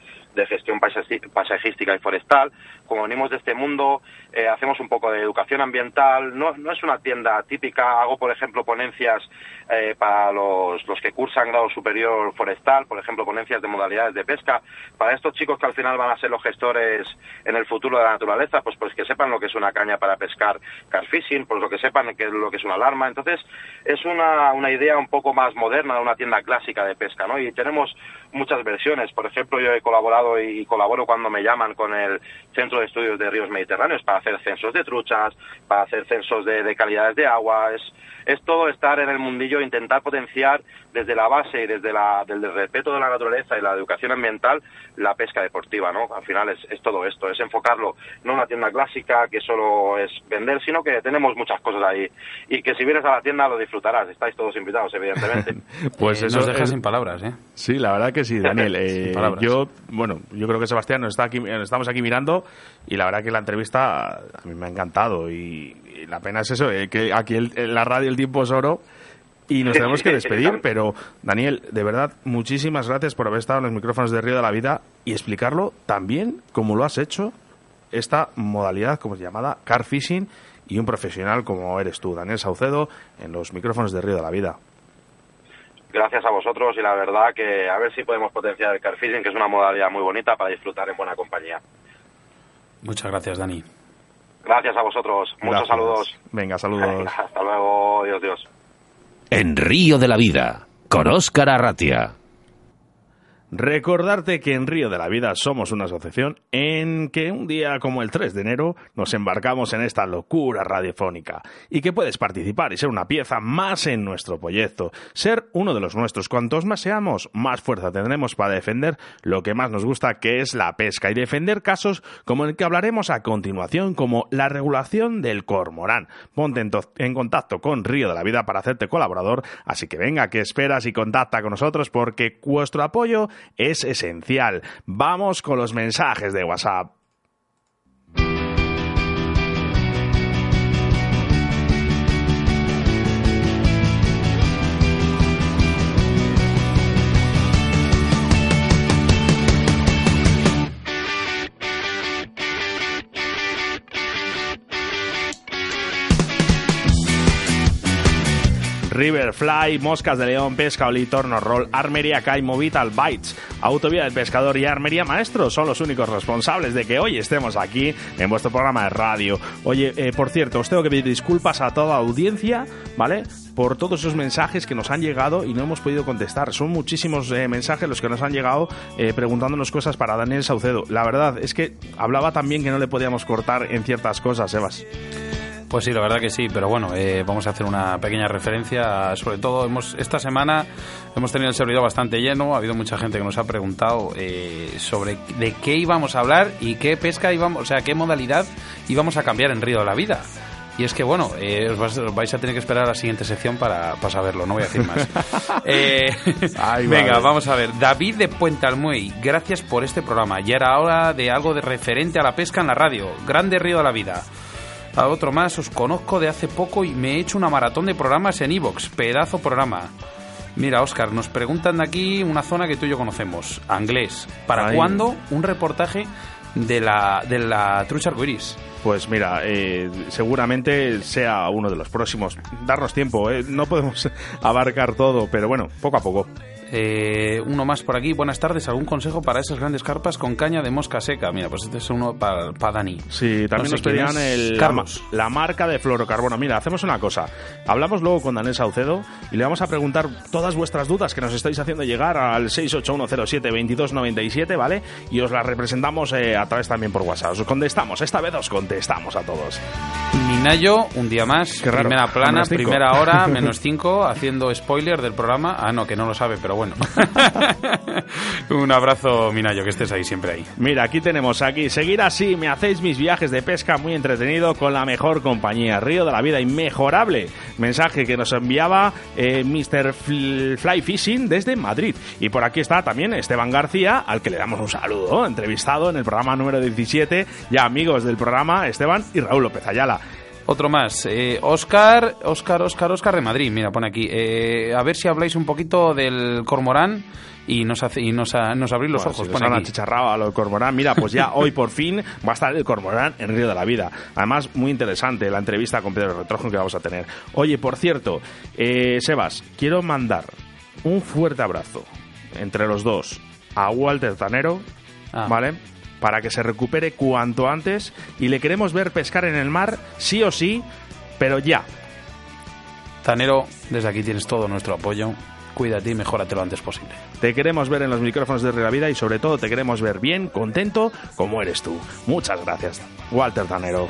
gestión paisajística y forestal. Como venimos de este mundo, eh, hacemos un poco de educación ambiental. No, no es una tienda típica. Hago, por ejemplo, ponencias eh, para los, los que cursan grado superior forestal, por ejemplo, ponencias de modalidades de pesca. Para estos chicos que al final van a ser los gestores en el futuro de la naturaleza, pues, pues que sepan lo que es una caña para pescar carfishing, pues lo que sepan que lo que es una alarma. Entonces, es una, una idea un poco más moderna de una tienda clásica de pesca, ¿no? Y tenemos muchas versiones. Por ejemplo, yo he colaborado y colaboro cuando me llaman con el centro de estudios de ríos mediterráneos para hacer censos de truchas, para hacer censos de, de calidades de agua, es, es todo estar en el mundillo, intentar potenciar desde la base y desde, la, desde el respeto de la naturaleza y la educación ambiental la pesca deportiva, ¿no? Al final es, es todo esto, es enfocarlo no en una tienda clásica que solo es vender, sino que tenemos muchas cosas ahí y que si vienes a la tienda lo disfrutarás, estáis todos invitados, evidentemente. <laughs> pues Eh, eso nos deja sin palabras, ¿eh? Sí, la verdad que sí, Daniel. <laughs> Eh, yo, bueno, yo creo que Sebastián nos está aquí, estamos aquí mirando y la verdad que la entrevista a mí me ha encantado y, y la pena es eso, eh, que aquí el- en la radio el tiempo es oro y nos tenemos que despedir, <laughs> pero Daniel, de verdad, muchísimas gracias por haber estado en los micrófonos de Río de la Vida y explicarlo también como lo has hecho esta modalidad como es llamada car fishing y un profesional como eres tú, Daniel Saucedo, en los micrófonos de Río de la Vida. Gracias a vosotros y la verdad que a ver si podemos potenciar el car fishing, que es una modalidad muy bonita para disfrutar en buena compañía. Muchas gracias, Dani. Gracias a vosotros, muchos saludos. Venga, saludos. Hasta luego, Dios, Dios. En Río de la Vida, con Óscar Arratia. Recordarte que en Río de la Vida somos una asociación en que un día como el 3 de enero nos embarcamos en esta locura radiofónica y que puedes participar y ser una pieza más en nuestro proyecto, ser uno de los nuestros. Cuantos más seamos, más fuerza tendremos para defender lo que más nos gusta, que es la pesca, y defender casos como el que hablaremos a continuación, como la regulación del cormorán. Ponte en, to- en contacto con Río de la Vida para hacerte colaborador, así que venga, que esperas y contacta con nosotros porque vuestro apoyo es esencial. Vamos con los mensajes de WhatsApp. Riverfly, Moscas de León, Pesca Oli, Torno Roll, Armería Caimo, Vital Bites, Autovía del Pescador y Armería Maestro son los únicos responsables de que hoy estemos aquí en vuestro programa de radio. Oye, eh, por cierto, os tengo que pedir disculpas a toda audiencia, ¿vale? Por todos esos mensajes que nos han llegado y no hemos podido contestar. Son muchísimos eh, mensajes los que nos han llegado eh, preguntándonos cosas para Daniel Saucedo. La verdad es que hablaba también que no le podíamos cortar en ciertas cosas, Sebas. Pues sí, la verdad que sí, pero bueno, eh, vamos a hacer una pequeña referencia. Sobre todo, hemos esta semana hemos tenido el servidor bastante lleno. Ha habido mucha gente que nos ha preguntado eh, sobre de qué íbamos a hablar y qué pesca íbamos, o sea, qué modalidad íbamos a cambiar en Río de la Vida. Y es que, bueno, eh, os, vais, os vais a tener que esperar a la siguiente sección para, para saberlo, no voy a decir más. <laughs> Eh, Ay, venga, vale. vamos a ver. David de Puente Almuey, gracias por este programa. Ya era hora de algo de referente a la pesca en la radio. Grande Río de la Vida. A otro más, os conozco de hace poco y me he hecho una maratón de programas en Evox. Pedazo programa. Mira, Oscar, nos preguntan de aquí una zona que tú y yo conocemos. Anglés. ¿Para Ay. cuándo un reportaje de la, de la trucha arcoiris? Pues mira, eh, seguramente sea uno de los próximos. Darnos tiempo, eh, no podemos <laughs> abarcar todo, pero bueno, poco a poco. Eh, uno más por aquí. Buenas tardes. ¿Algún consejo para esas grandes carpas con caña de mosca seca? Mira, pues este es uno para Dani. Sí, también No sé nos pedían el, Carlos. La, la marca de fluorocarbono. Mira, hacemos una cosa. Hablamos luego con Daniel Saucedo y le vamos a preguntar todas vuestras dudas que nos estáis haciendo llegar al 681072297, ¿vale? Y os las representamos eh, a través también por WhatsApp. Os contestamos. Esta vez os contestamos a todos. Minayo, un día más, Qué raro. primera plana, primera hora, <laughs> menos 5, haciendo spoiler del programa. Ah, no, que no lo sabe, pero bueno. <laughs> un abrazo, Minayo, que estés ahí, siempre ahí. Mira, aquí tenemos aquí. Seguir así, me hacéis mis viajes de pesca muy entretenido con la mejor compañía. Río de la vida inmejorable. Mensaje que nos enviaba eh, Mr. Fl- Fly Fishing desde Madrid. Y por aquí está también Esteban García, al que le damos un saludo, entrevistado en el programa número 17. Ya amigos del programa, Esteban y Raúl López Ayala. Otro más, eh, Oscar, Oscar, Oscar, Oscar de Madrid, mira, pone aquí. Eh, a ver si habláis un poquito del cormorán y nos, hace, y nos, a- nos abrís los Bueno, ojos. si pone han aquí. achicharrado a lo del cormorán. Mira, pues ya <laughs> hoy por fin va a estar el cormorán en Río de la Vida. Además, muy interesante la entrevista con Pedro Retrojo que vamos a tener. Oye, por cierto, eh, Sebas, quiero mandar un fuerte abrazo entre los dos a Walter Tanero, Ah. ¿vale? Para que se recupere cuanto antes y le queremos ver pescar en el mar, sí o sí, pero ya. Tanero, desde aquí tienes todo nuestro apoyo. Cuídate y mejórate lo antes posible. Te queremos ver en los micrófonos de la Vida y sobre todo te queremos ver bien, contento, como eres tú. Muchas gracias, Walter Tanero.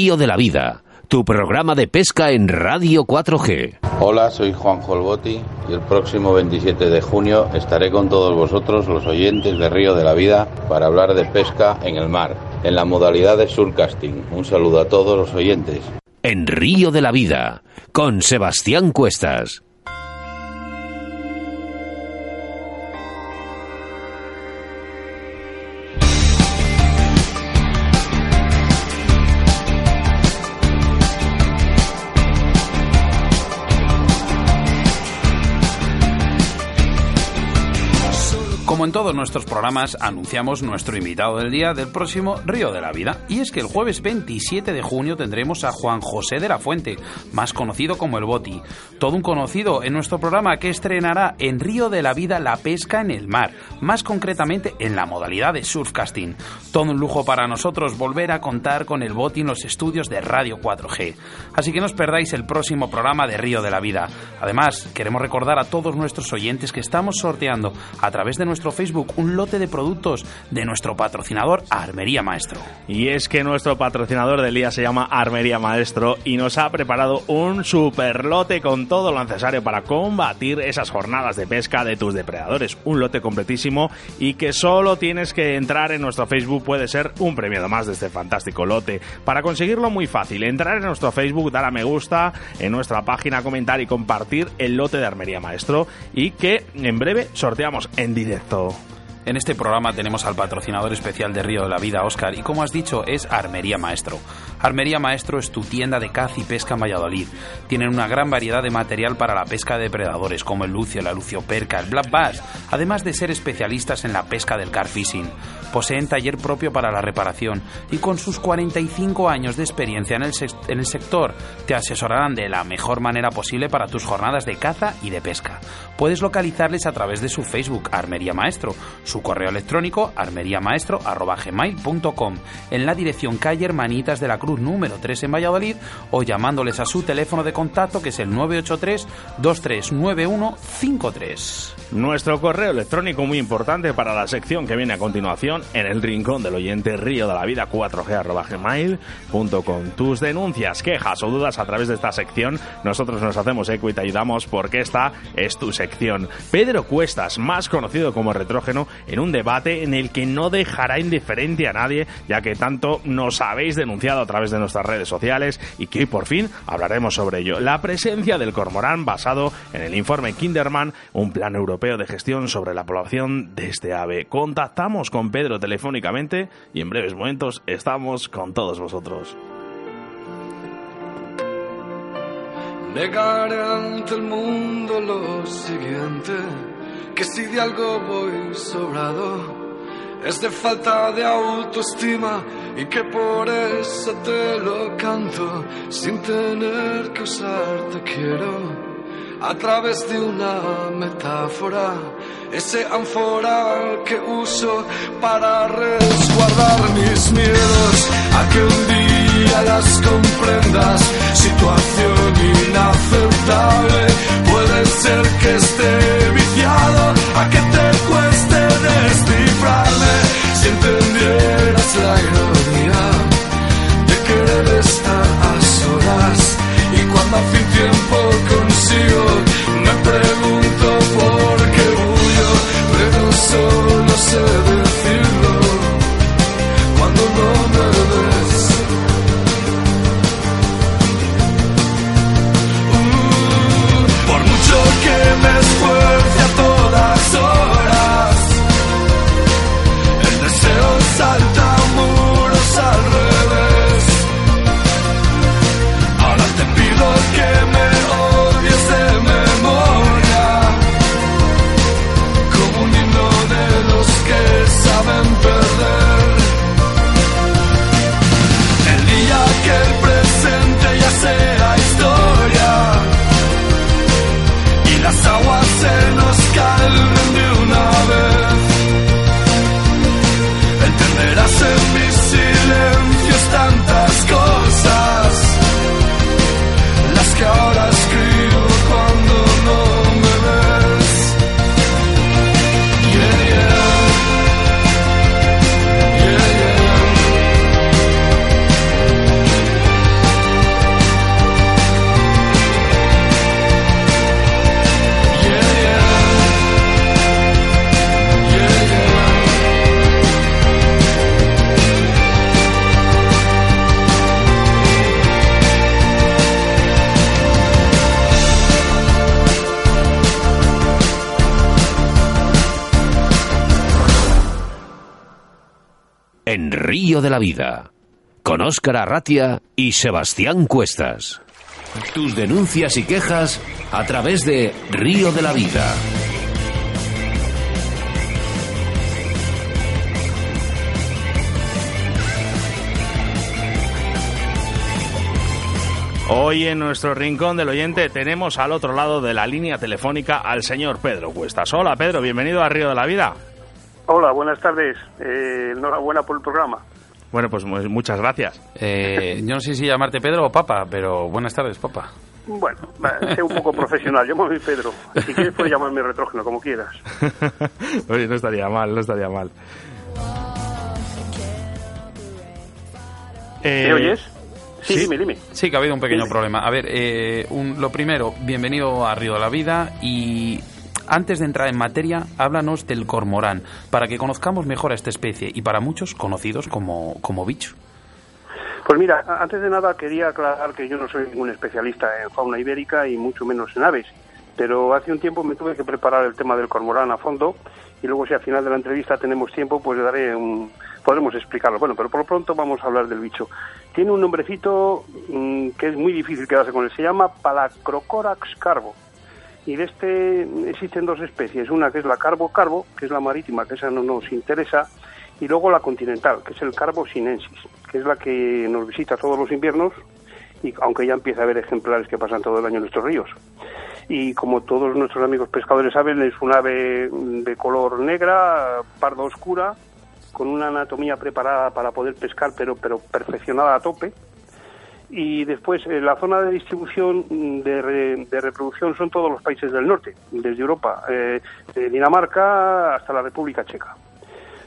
Río de la Vida, tu programa de pesca en Radio 4G. Hola, soy Juan Jolgoti y el próximo 27 de junio estaré con todos vosotros, los oyentes de Río de la Vida, para hablar de pesca en el mar, en la modalidad de surcasting. Un saludo a todos los oyentes. En Río de la Vida, con Sebastián Cuestas. En todos nuestros programas, anunciamos nuestro invitado del día del próximo Río de la Vida. Y es que el jueves 27 de junio tendremos a Juan José de la Fuente, más conocido como el Boti. Todo un conocido en nuestro programa que estrenará en Río de la Vida la pesca en el mar, más concretamente en la modalidad de surfcasting. Todo un lujo para nosotros volver a contar con el Boti en los estudios de Radio 4G. Así que no os perdáis el próximo programa de Río de la Vida. Además, queremos recordar a todos nuestros oyentes que estamos sorteando a través de nuestro Facebook un lote de productos de nuestro patrocinador Armería Maestro. Y es que nuestro patrocinador del día se llama Armería Maestro y nos ha preparado un super lote con todo lo necesario para combatir esas jornadas de pesca de tus depredadores. Un lote completísimo y que solo tienes que entrar en nuestro Facebook. Puede ser un premio más de este fantástico lote. Para conseguirlo, muy fácil. Entrar en nuestro Facebook, dar a me gusta en nuestra página, comentar y compartir el lote de Armería Maestro y que en breve sorteamos en directo. En este programa tenemos al patrocinador especial de Río de la Vida, Oscar, y como has dicho, es Armería Maestro. Armería Maestro es tu tienda de caza y pesca en Valladolid. Tienen una gran variedad de material para la pesca de depredadores, como el lucio, la lucioperca, el black bass, además de ser especialistas en la pesca del carfishing. Poseen taller propio para la reparación y con sus 45 años de experiencia en el, sec- en el sector te asesorarán de la mejor manera posible para tus jornadas de caza y de pesca. Puedes localizarles a través de su Facebook Armería Maestro, su correo electrónico armeriamaestro.gmail.com en la dirección calle Hermanitas de la Cruz número 3 en Valladolid o llamándoles a su teléfono de contacto que es el 983 239153. Nuestro correo electrónico muy importante para la sección que viene a continuación en el rincón del oyente río de la vida 4g.gmail.com. Tus denuncias, quejas o dudas a través de esta sección, nosotros nos hacemos eco y te ayudamos porque esta es tu sección. Pedro Cuestas, más conocido como Retrógeno, en un debate en el que no dejará indiferente a nadie, ya que tanto nos habéis denunciado a través de nuestras redes sociales y que hoy por fin hablaremos sobre ello. La presencia del cormorán basado en el informe Kinderman, un plan europeo de gestión sobre la población de este ave. Contactamos con Pedro telefónicamente y en breves momentos estamos con todos vosotros. Negaré ante el mundo lo siguiente, que si de algo voy sobrado, es de falta de autoestima y que por eso te lo canto, sin tener que usarte quiero. A través de una metáfora, ese ánfora que uso para resguardar mis miedos, a que un día las comprendas, situación inaceptable, puede ser que esté viciado, a que te cueste descifrarme, si entendieras la ironía en Río de la Vida, con Óscar Arratia y Sebastián Cuestas. Tus denuncias y quejas a través de Río de la Vida. Hoy en nuestro rincón del oyente tenemos al otro lado de la línea telefónica al señor Pedro Cuestas. Hola Pedro, bienvenido a Río de la Vida. Hola, buenas tardes. Eh, enhorabuena por el programa. Bueno, pues mu- muchas gracias. Eh, yo no sé si llamarte Pedro o Papa, pero buenas tardes, Papa. Bueno, va, sé un poco profesional. Yo me soy Pedro. Si quieres puedes llamarme retrógeno, como quieras. <laughs> Oye, no estaría mal, no estaría mal. Eh, ¿Me oyes? Sí, sí. dime, dime. Sí, que ha habido un pequeño Dime. problema. A ver, eh, un- lo primero, bienvenido a Río de la Vida y antes de entrar en materia, háblanos del cormorán, para que conozcamos mejor a esta especie y para muchos conocidos como, como bicho. Pues mira, antes de nada quería aclarar que yo no soy ningún especialista en fauna ibérica y mucho menos en aves. Pero hace un tiempo me tuve que preparar el tema del cormorán a fondo y luego si al final de la entrevista tenemos tiempo, pues daré un... podremos explicarlo. Bueno, pero por lo pronto vamos a hablar del bicho. Tiene un nombrecito mm, que es muy difícil quedarse con él. Se llama Palacrocorax carbo. Y de este existen dos especies. Una que es la carbo-carbo, que es la marítima, que esa no nos interesa, y luego la continental, que es el carbo sinensis, que es la que nos visita todos los inviernos, y aunque ya empieza a haber ejemplares que pasan todo el año en nuestros ríos. Y como todos nuestros amigos pescadores saben, es un ave de color negra, pardo oscura, con una anatomía preparada para poder pescar, pero, pero perfeccionada a tope. Y después, eh, la zona de distribución mm, de, re- de reproducción son todos los países del norte, desde Europa, eh, de Dinamarca hasta la República Checa.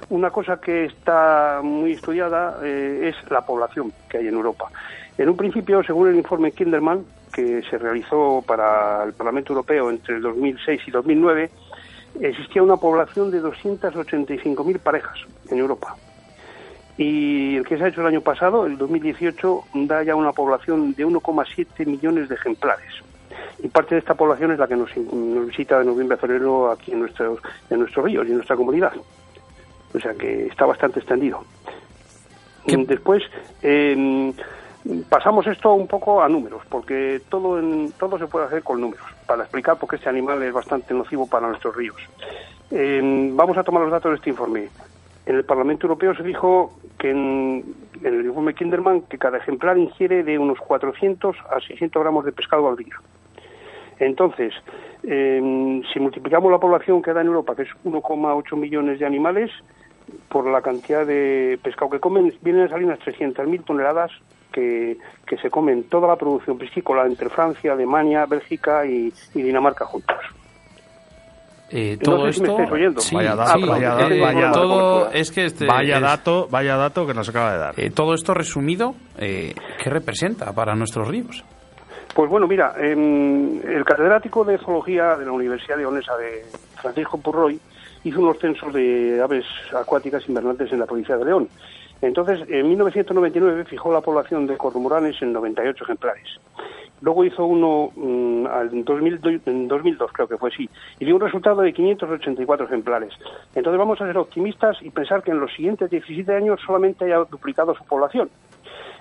Una cosa que está muy estudiada eh, es la población que hay en Europa. En un principio, según el informe Kinderman, que se realizó para el Parlamento Europeo entre el 2006 y 2009, existía una población de 285.000 parejas en Europa. Y el que se ha hecho el año pasado, el 2018, da ya una población de 1,7 millones de ejemplares. Y parte de esta población es la que nos, nos visita de noviembre a febrero aquí en nuestros, en nuestros ríos y en nuestra comunidad. O sea que está bastante extendido. Mm, Después, eh, pasamos esto un poco a números, porque todo, en, todo se puede hacer con números, para explicar por qué este animal es bastante nocivo para nuestros ríos. Eh, vamos a tomar los datos de este informe. En el Parlamento Europeo se dijo que en, el informe Kinderman que cada ejemplar ingiere de unos 400 a 600 gramos de pescado al día. Entonces, eh, si multiplicamos la población que da en Europa, que es 1,8 millones de animales, por la cantidad de pescado que comen, vienen a salir unas 300.000 toneladas que, que se comen toda la producción piscícola entre Francia, Alemania, Bélgica y, y Dinamarca juntos. Eh, No todo sé si me esto, oyendo. sí, Vaya dato, sí, vaya eh, dato, vaya dato. todo es que este vaya es- dato, vaya dato que nos acaba de dar. eh, todo esto resumido, eh, ¿qué representa para nuestros ríos? Pues bueno, mira, em, el catedrático de zoología de la Universidad Leonesa de Francisco Purroy hizo unos censos de aves acuáticas invernantes en la provincia de León. Entonces, en 1999 fijó la población de cormoranes en 98 ejemplares. Luego hizo uno en, 2002, en 2002, creo que fue sí, y dio un resultado de 584 ejemplares. Entonces vamos a ser optimistas y pensar que en los siguientes 17 años solamente haya duplicado su población.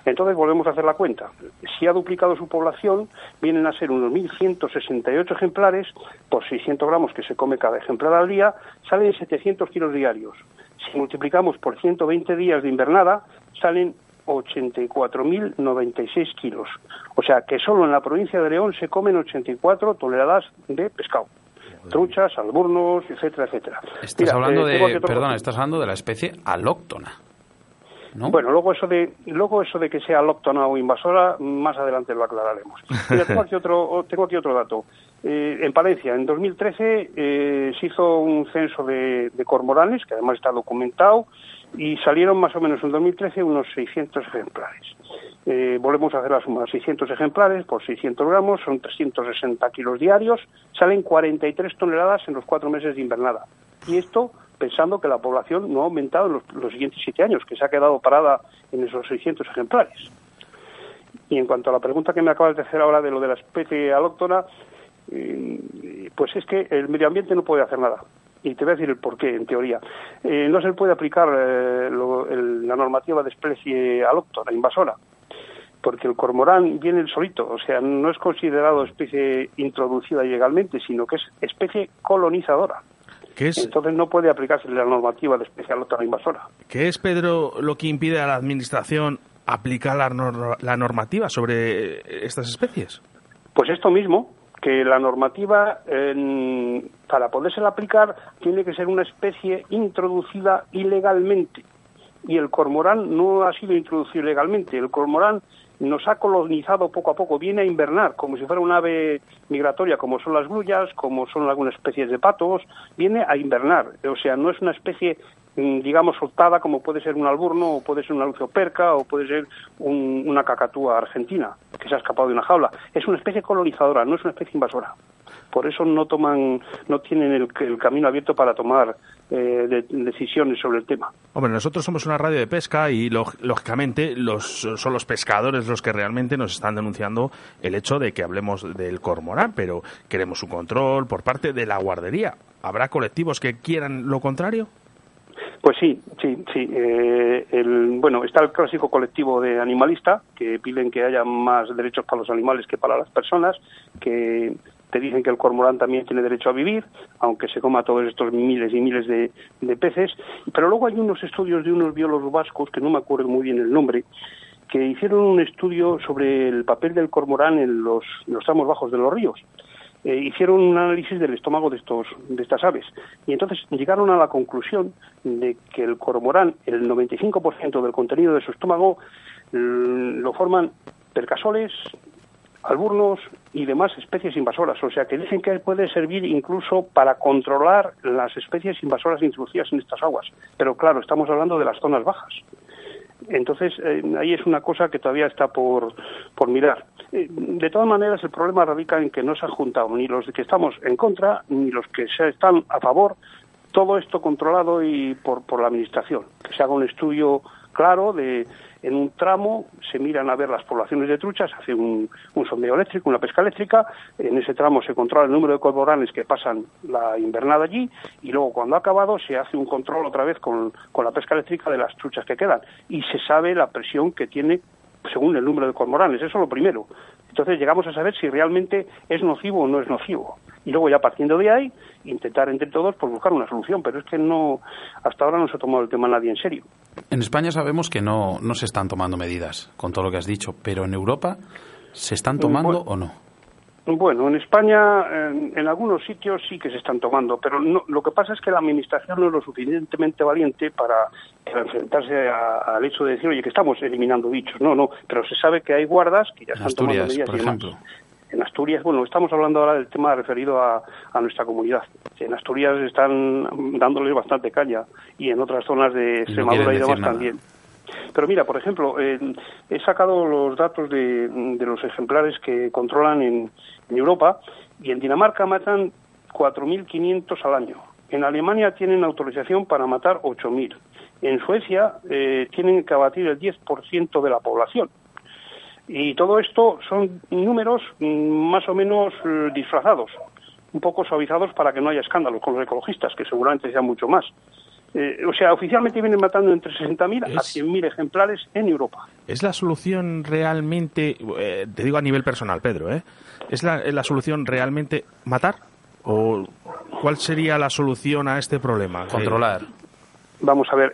Entonces volvemos a hacer la cuenta. Si ha duplicado su población, vienen a ser unos 1.168 ejemplares por 600 gramos que se come cada ejemplar al día, salen 700 kilos diarios. Si multiplicamos por 120 días de invernada, salen 84.096 kilos. O sea que solo en la provincia de León se comen 84 toneladas de pescado. Truchas, alburnos, etcétera, etcétera. Estás Mira, hablando eh, de, perdona, estás hablando de la especie alóctona, ¿no? Bueno, luego eso de luego eso de que sea alóctona o invasora, más adelante lo aclararemos. Mira, tengo aquí otro tengo aquí otro dato. Eh, en Palencia, en 2013 eh, se hizo un censo de, de cormoranes, que además está documentado, y salieron más o menos en 2013 unos 600 ejemplares. Eh, volvemos a hacer la suma, 600 ejemplares por 600 gramos, son 360 kilos diarios, salen 43 toneladas en los cuatro meses de invernada. Y esto pensando que la población no ha aumentado en los, siguientes siete años, que se ha quedado parada en esos 600 ejemplares. Y en cuanto a la pregunta que me acabas de hacer ahora de lo de la especie alóctona, eh, pues es que el medio ambiente no puede hacer nada. Y te voy a decir el porqué, en teoría. Eh, no se puede aplicar eh, la normativa de especie alóctona, invasora, porque el cormorán viene el solito, o sea, no es considerado especie introducida ilegalmente, sino que es especie colonizadora. Entonces no puede aplicarse la normativa de especie alóctona invasora. ¿Qué es, Pedro, lo que impide a la Administración aplicar la, la normativa sobre estas especies? Pues esto mismo, que la normativa, para poderse aplicar, tiene que ser una especie introducida ilegalmente. Y el cormorán no ha sido introducido ilegalmente. El cormorán nos ha colonizado poco a poco, viene a invernar, como si fuera un ave migratoria, como son las grullas, como son algunas especies de patos, viene a invernar. O sea, no es una especie digamos, soltada, como puede ser un alburno, o puede ser una lucioperca, o puede ser una cacatúa argentina, que se ha escapado de una jaula. Es una especie colonizadora, no es una especie invasora. Por eso no toman, no tienen el, camino abierto para tomar eh, decisiones sobre el tema. Hombre, nosotros somos una radio de pesca y lógicamente los, son los pescadores los que realmente nos están denunciando el hecho de que hablemos del cormorán, pero queremos su control por parte de la guardería. ¿Habrá colectivos que quieran lo contrario? Pues sí, sí, sí. Eh, el, bueno, está el clásico colectivo de animalista que piden que haya más derechos para los animales que para las personas, que te dicen que el cormorán también tiene derecho a vivir, aunque se coma todos estos miles y miles de, peces. Pero luego hay unos estudios de unos biólogos vascos, que no me acuerdo muy bien el nombre, que hicieron un estudio sobre el papel del cormorán en los, en los tramos bajos de los ríos. Eh, hicieron un análisis del estómago de, estos, de estas aves y entonces llegaron a la conclusión de que el cormorán, el 95% del contenido de su estómago mm, lo forman percasoles, alburnos y demás especies invasoras. O sea que dicen que puede servir incluso para controlar las especies invasoras introducidas en estas aguas. Pero claro, estamos hablando de las zonas bajas. Entonces, eh, ahí es una cosa que todavía está por, por mirar. Eh, de todas maneras, el problema radica en que no se han juntado ni los que estamos en contra ni los que están a favor. Todo esto controlado y por, por la Administración. Que se haga un estudio claro de en un tramo se miran a ver las poblaciones de truchas, hace un, sondeo eléctrico, una pesca eléctrica, en ese tramo se controla el número de cormoranes que pasan la invernada allí y luego cuando ha acabado se hace un control otra vez con, con la pesca eléctrica de las truchas que quedan y se sabe la presión que tiene según el número de cormoranes, eso es lo primero. Entonces llegamos a saber si realmente es nocivo o no es nocivo. Y luego ya partiendo de ahí, intentar entre todos pues buscar una solución, pero es que no hasta ahora no se ha tomado el tema nadie en serio. En España sabemos que no, no se están tomando medidas, con todo lo que has dicho, pero en Europa, ¿se están tomando o no? Bueno, en España, en, algunos sitios sí que se están tomando, pero lo que pasa es que la Administración no es lo suficientemente valiente para, enfrentarse al hecho de decir, oye, que estamos eliminando bichos. No, no, pero se sabe que hay guardas que ya están tomando medidas. por ejemplo. En Asturias, bueno, estamos hablando ahora del tema referido a, nuestra comunidad. En Asturias están dándoles bastante caña y en otras zonas de Extremadura y demás también. Pero mira, por ejemplo, he sacado los datos de, los ejemplares que controlan en, Europa y en Dinamarca matan 4.500 al año. En Alemania tienen autorización para matar 8.000. En Suecia eh, tienen que abatir el 10% de la población. Y todo esto son números mm, más o menos eh, disfrazados, un poco suavizados para que no haya escándalos con los ecologistas, que seguramente sean mucho más. Eh, o sea, oficialmente vienen matando entre 60.000 a 100.000 ejemplares en Europa. ¿Es la solución realmente, eh, te digo a nivel personal, Pedro, ¿eh? ¿es la, la solución realmente matar? ¿O cuál sería la solución a este problema? Controlar. Vamos a ver,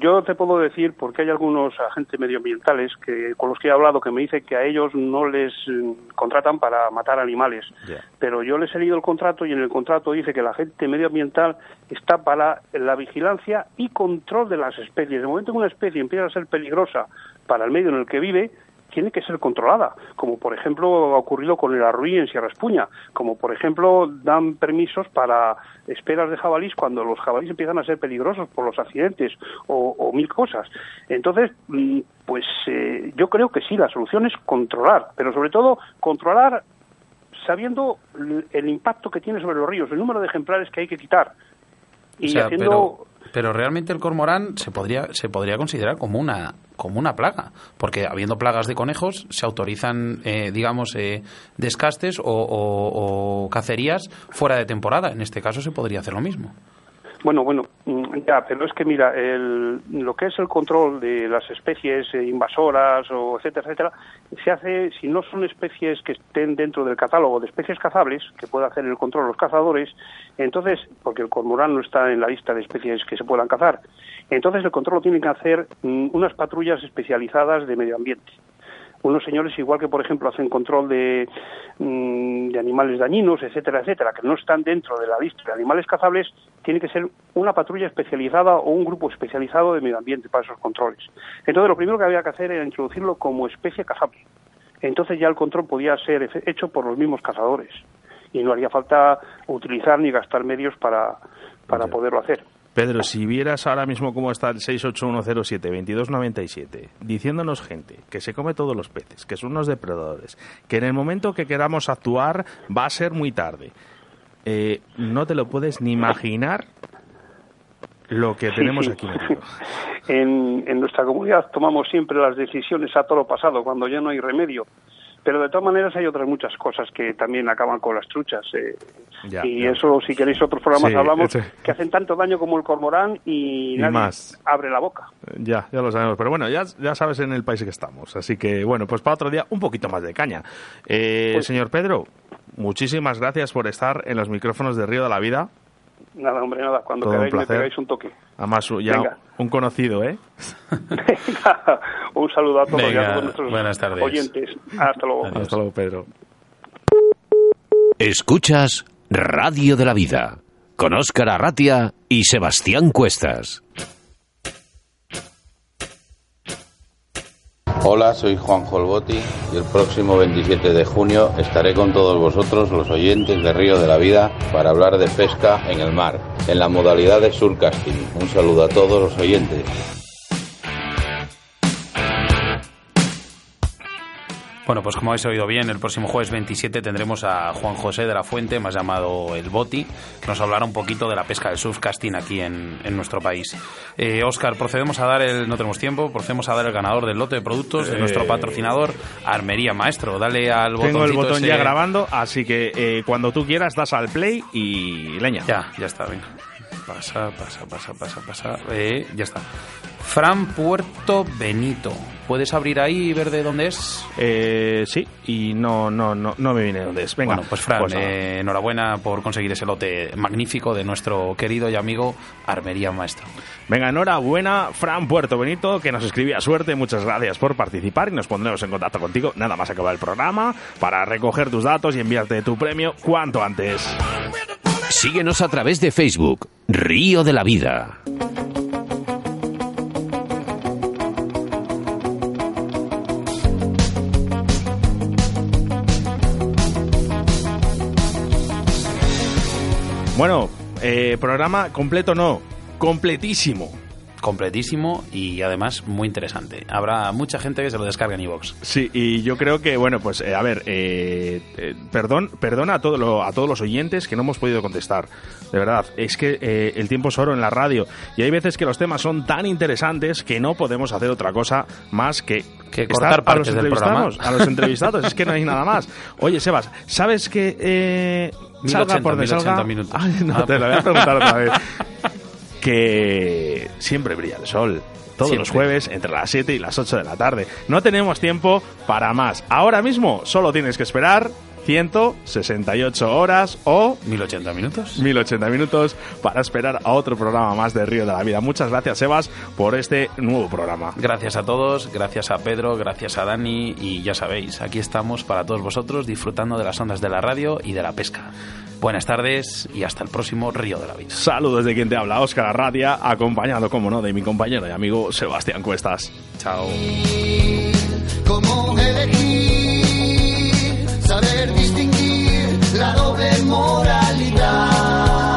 yo te puedo decir, porque hay algunos agentes medioambientales que con los que he hablado que me dicen que a ellos no les mm, contratan para matar animales, pero yo les he leído el contrato y en el contrato dice que la agente medioambiental está para la vigilancia y control de las especies. El momento que una especie empieza a ser peligrosa para el medio en el que vive, tiene que ser controlada, como por ejemplo ha ocurrido con el arruí en Sierra Espuña, como por ejemplo dan permisos para esperas de jabalís cuando los jabalíes empiezan a ser peligrosos por los accidentes o, mil cosas. Entonces, mm, pues eh, yo creo que sí, la solución es controlar, pero sobre todo controlar sabiendo el impacto que tiene sobre los ríos, el número de ejemplares que hay que quitar y haciendo Pero realmente el cormorán se podría, se podría considerar como una, como una plaga, porque habiendo plagas de conejos se autorizan, eh, digamos, eh, descastes o, o cacerías fuera de temporada. En este caso se podría hacer lo mismo. Bueno, bueno, mm, ya, pero es que mira, el, lo que es el control de las especies eh, invasoras o etcétera, etcétera, se hace si no son especies que estén dentro del catálogo de especies cazables, que pueda hacer el control los cazadores, entonces, porque el cormorán no está en la lista de especies que se puedan cazar, entonces el control lo tienen que hacer mm, unas patrullas especializadas de medio ambiente unos señores igual que por ejemplo hacen control de, mm, de, animales dañinos, etcétera, etcétera, que no están dentro de la lista de animales cazables, tiene que ser una patrulla especializada o un grupo especializado de medio ambiente para esos controles. Entonces lo primero que había que hacer era introducirlo como especie cazable. Entonces ya el control podía ser hecho por los mismos cazadores y no haría falta utilizar ni gastar medios para, para poderlo hacer. Pedro, si vieras ahora mismo cómo está el 68107-2297, diciéndonos gente que se come todos los peces, que son unos depredadores, que en el momento que queramos actuar va a ser muy tarde, eh, no te lo puedes ni imaginar lo que tenemos aquí <laughs> En, en nuestra comunidad tomamos siempre las decisiones a todo lo pasado, cuando ya no hay remedio. Pero de todas maneras hay otras muchas cosas que también acaban con las truchas. Eh. y eso, si queréis otros programas, hablamos, que hacen tanto daño como el cormorán y, nadie más. abre la boca. Ya, ya lo sabemos. Pero bueno, ya, ya sabes en el país que estamos. Así que, bueno, pues para otro día un poquito más de caña. Eh, pues señor Pedro, muchísimas gracias por estar en los micrófonos de Río de la Vida. Nada, hombre, nada. Cuando queráis me pegáis un toque. Además, ya un conocido, ¿eh? <laughs> un saludo a todos y a todos nuestros buenas tardes. oyentes. Hasta luego. Hasta luego, Pedro. Escuchas Radio de la Vida con Óscar Arratia y Sebastián Cuestas. Hola, soy Juan Jolboti y el próximo 27 de junio estaré con todos vosotros, los oyentes de Río de la Vida, para hablar de pesca en el mar, en la modalidad de surcasting. Un saludo a todos los oyentes. Bueno, pues como habéis oído bien, el próximo jueves 27 tendremos a Juan José de la Fuente, más llamado El Boti, que nos hablará un poquito de la pesca del surfcasting aquí en, nuestro país. Eh, Oscar, procedemos a dar el, no tenemos tiempo, procedemos a dar el ganador del lote de productos de nuestro eh, patrocinador, Armería Maestro. Dale al botón. Tengo el botón ya grabando, así que eh, cuando tú quieras das al play y leña. Ya, ya está, venga. Pasa, pasa, pasa, pasa, pasa. Eh, ya está. Fran Puerto Benito. ¿Puedes abrir ahí y ver de dónde es? Eh, sí, y no, no, no, no me viene de dónde es. Venga, bueno, pues Fran, pues eh, enhorabuena por conseguir ese lote magnífico de nuestro querido y amigo Armería Maestro. Venga, enhorabuena, Fran Puerto Benito, que nos escribía suerte. Muchas gracias por participar y nos pondremos en contacto contigo nada más acabar el programa para recoger tus datos y enviarte tu premio cuanto antes. Síguenos a través de Facebook, Río de la Vida. Bueno, eh, programa completo no, completísimo completísimo y además muy interesante. Habrá mucha gente que se lo descargue en iVoox. Sí, y yo creo que, bueno, pues eh, a ver, eh, eh, perdón, perdona a, todo a todos los oyentes que no hemos podido contestar. De verdad, es que el tiempo es oro en la radio y hay veces que los temas son tan interesantes que no podemos hacer otra cosa más que que cortar a los entrevistados, a los <laughs> entrevistados, es que no hay nada más. Oye, Sebas, ¿sabes que eh, salga por salga? minutos. Ay, no, te lo voy a preguntar otra vez. <laughs> que siempre brilla el sol. Todos los jueves entre las 7 y las 8 de la tarde. No tenemos tiempo para más. Ahora mismo solo tienes que esperar 168 horas o 1080 minutos. 1080 minutos para esperar a otro programa más de Río de la Vida. Muchas gracias, Sebas, por este nuevo programa. Gracias a todos, gracias a Pedro, gracias a Dani y ya sabéis, aquí estamos para todos vosotros disfrutando de las ondas de la radio y de la pesca. Buenas tardes y hasta el próximo Río de la Vida. Saludos de quien te habla, Óscar Arratia, acompañado, como no, de mi compañero y amigo Sebastián Cuestas. Chao saber distinguir la doble moralidad.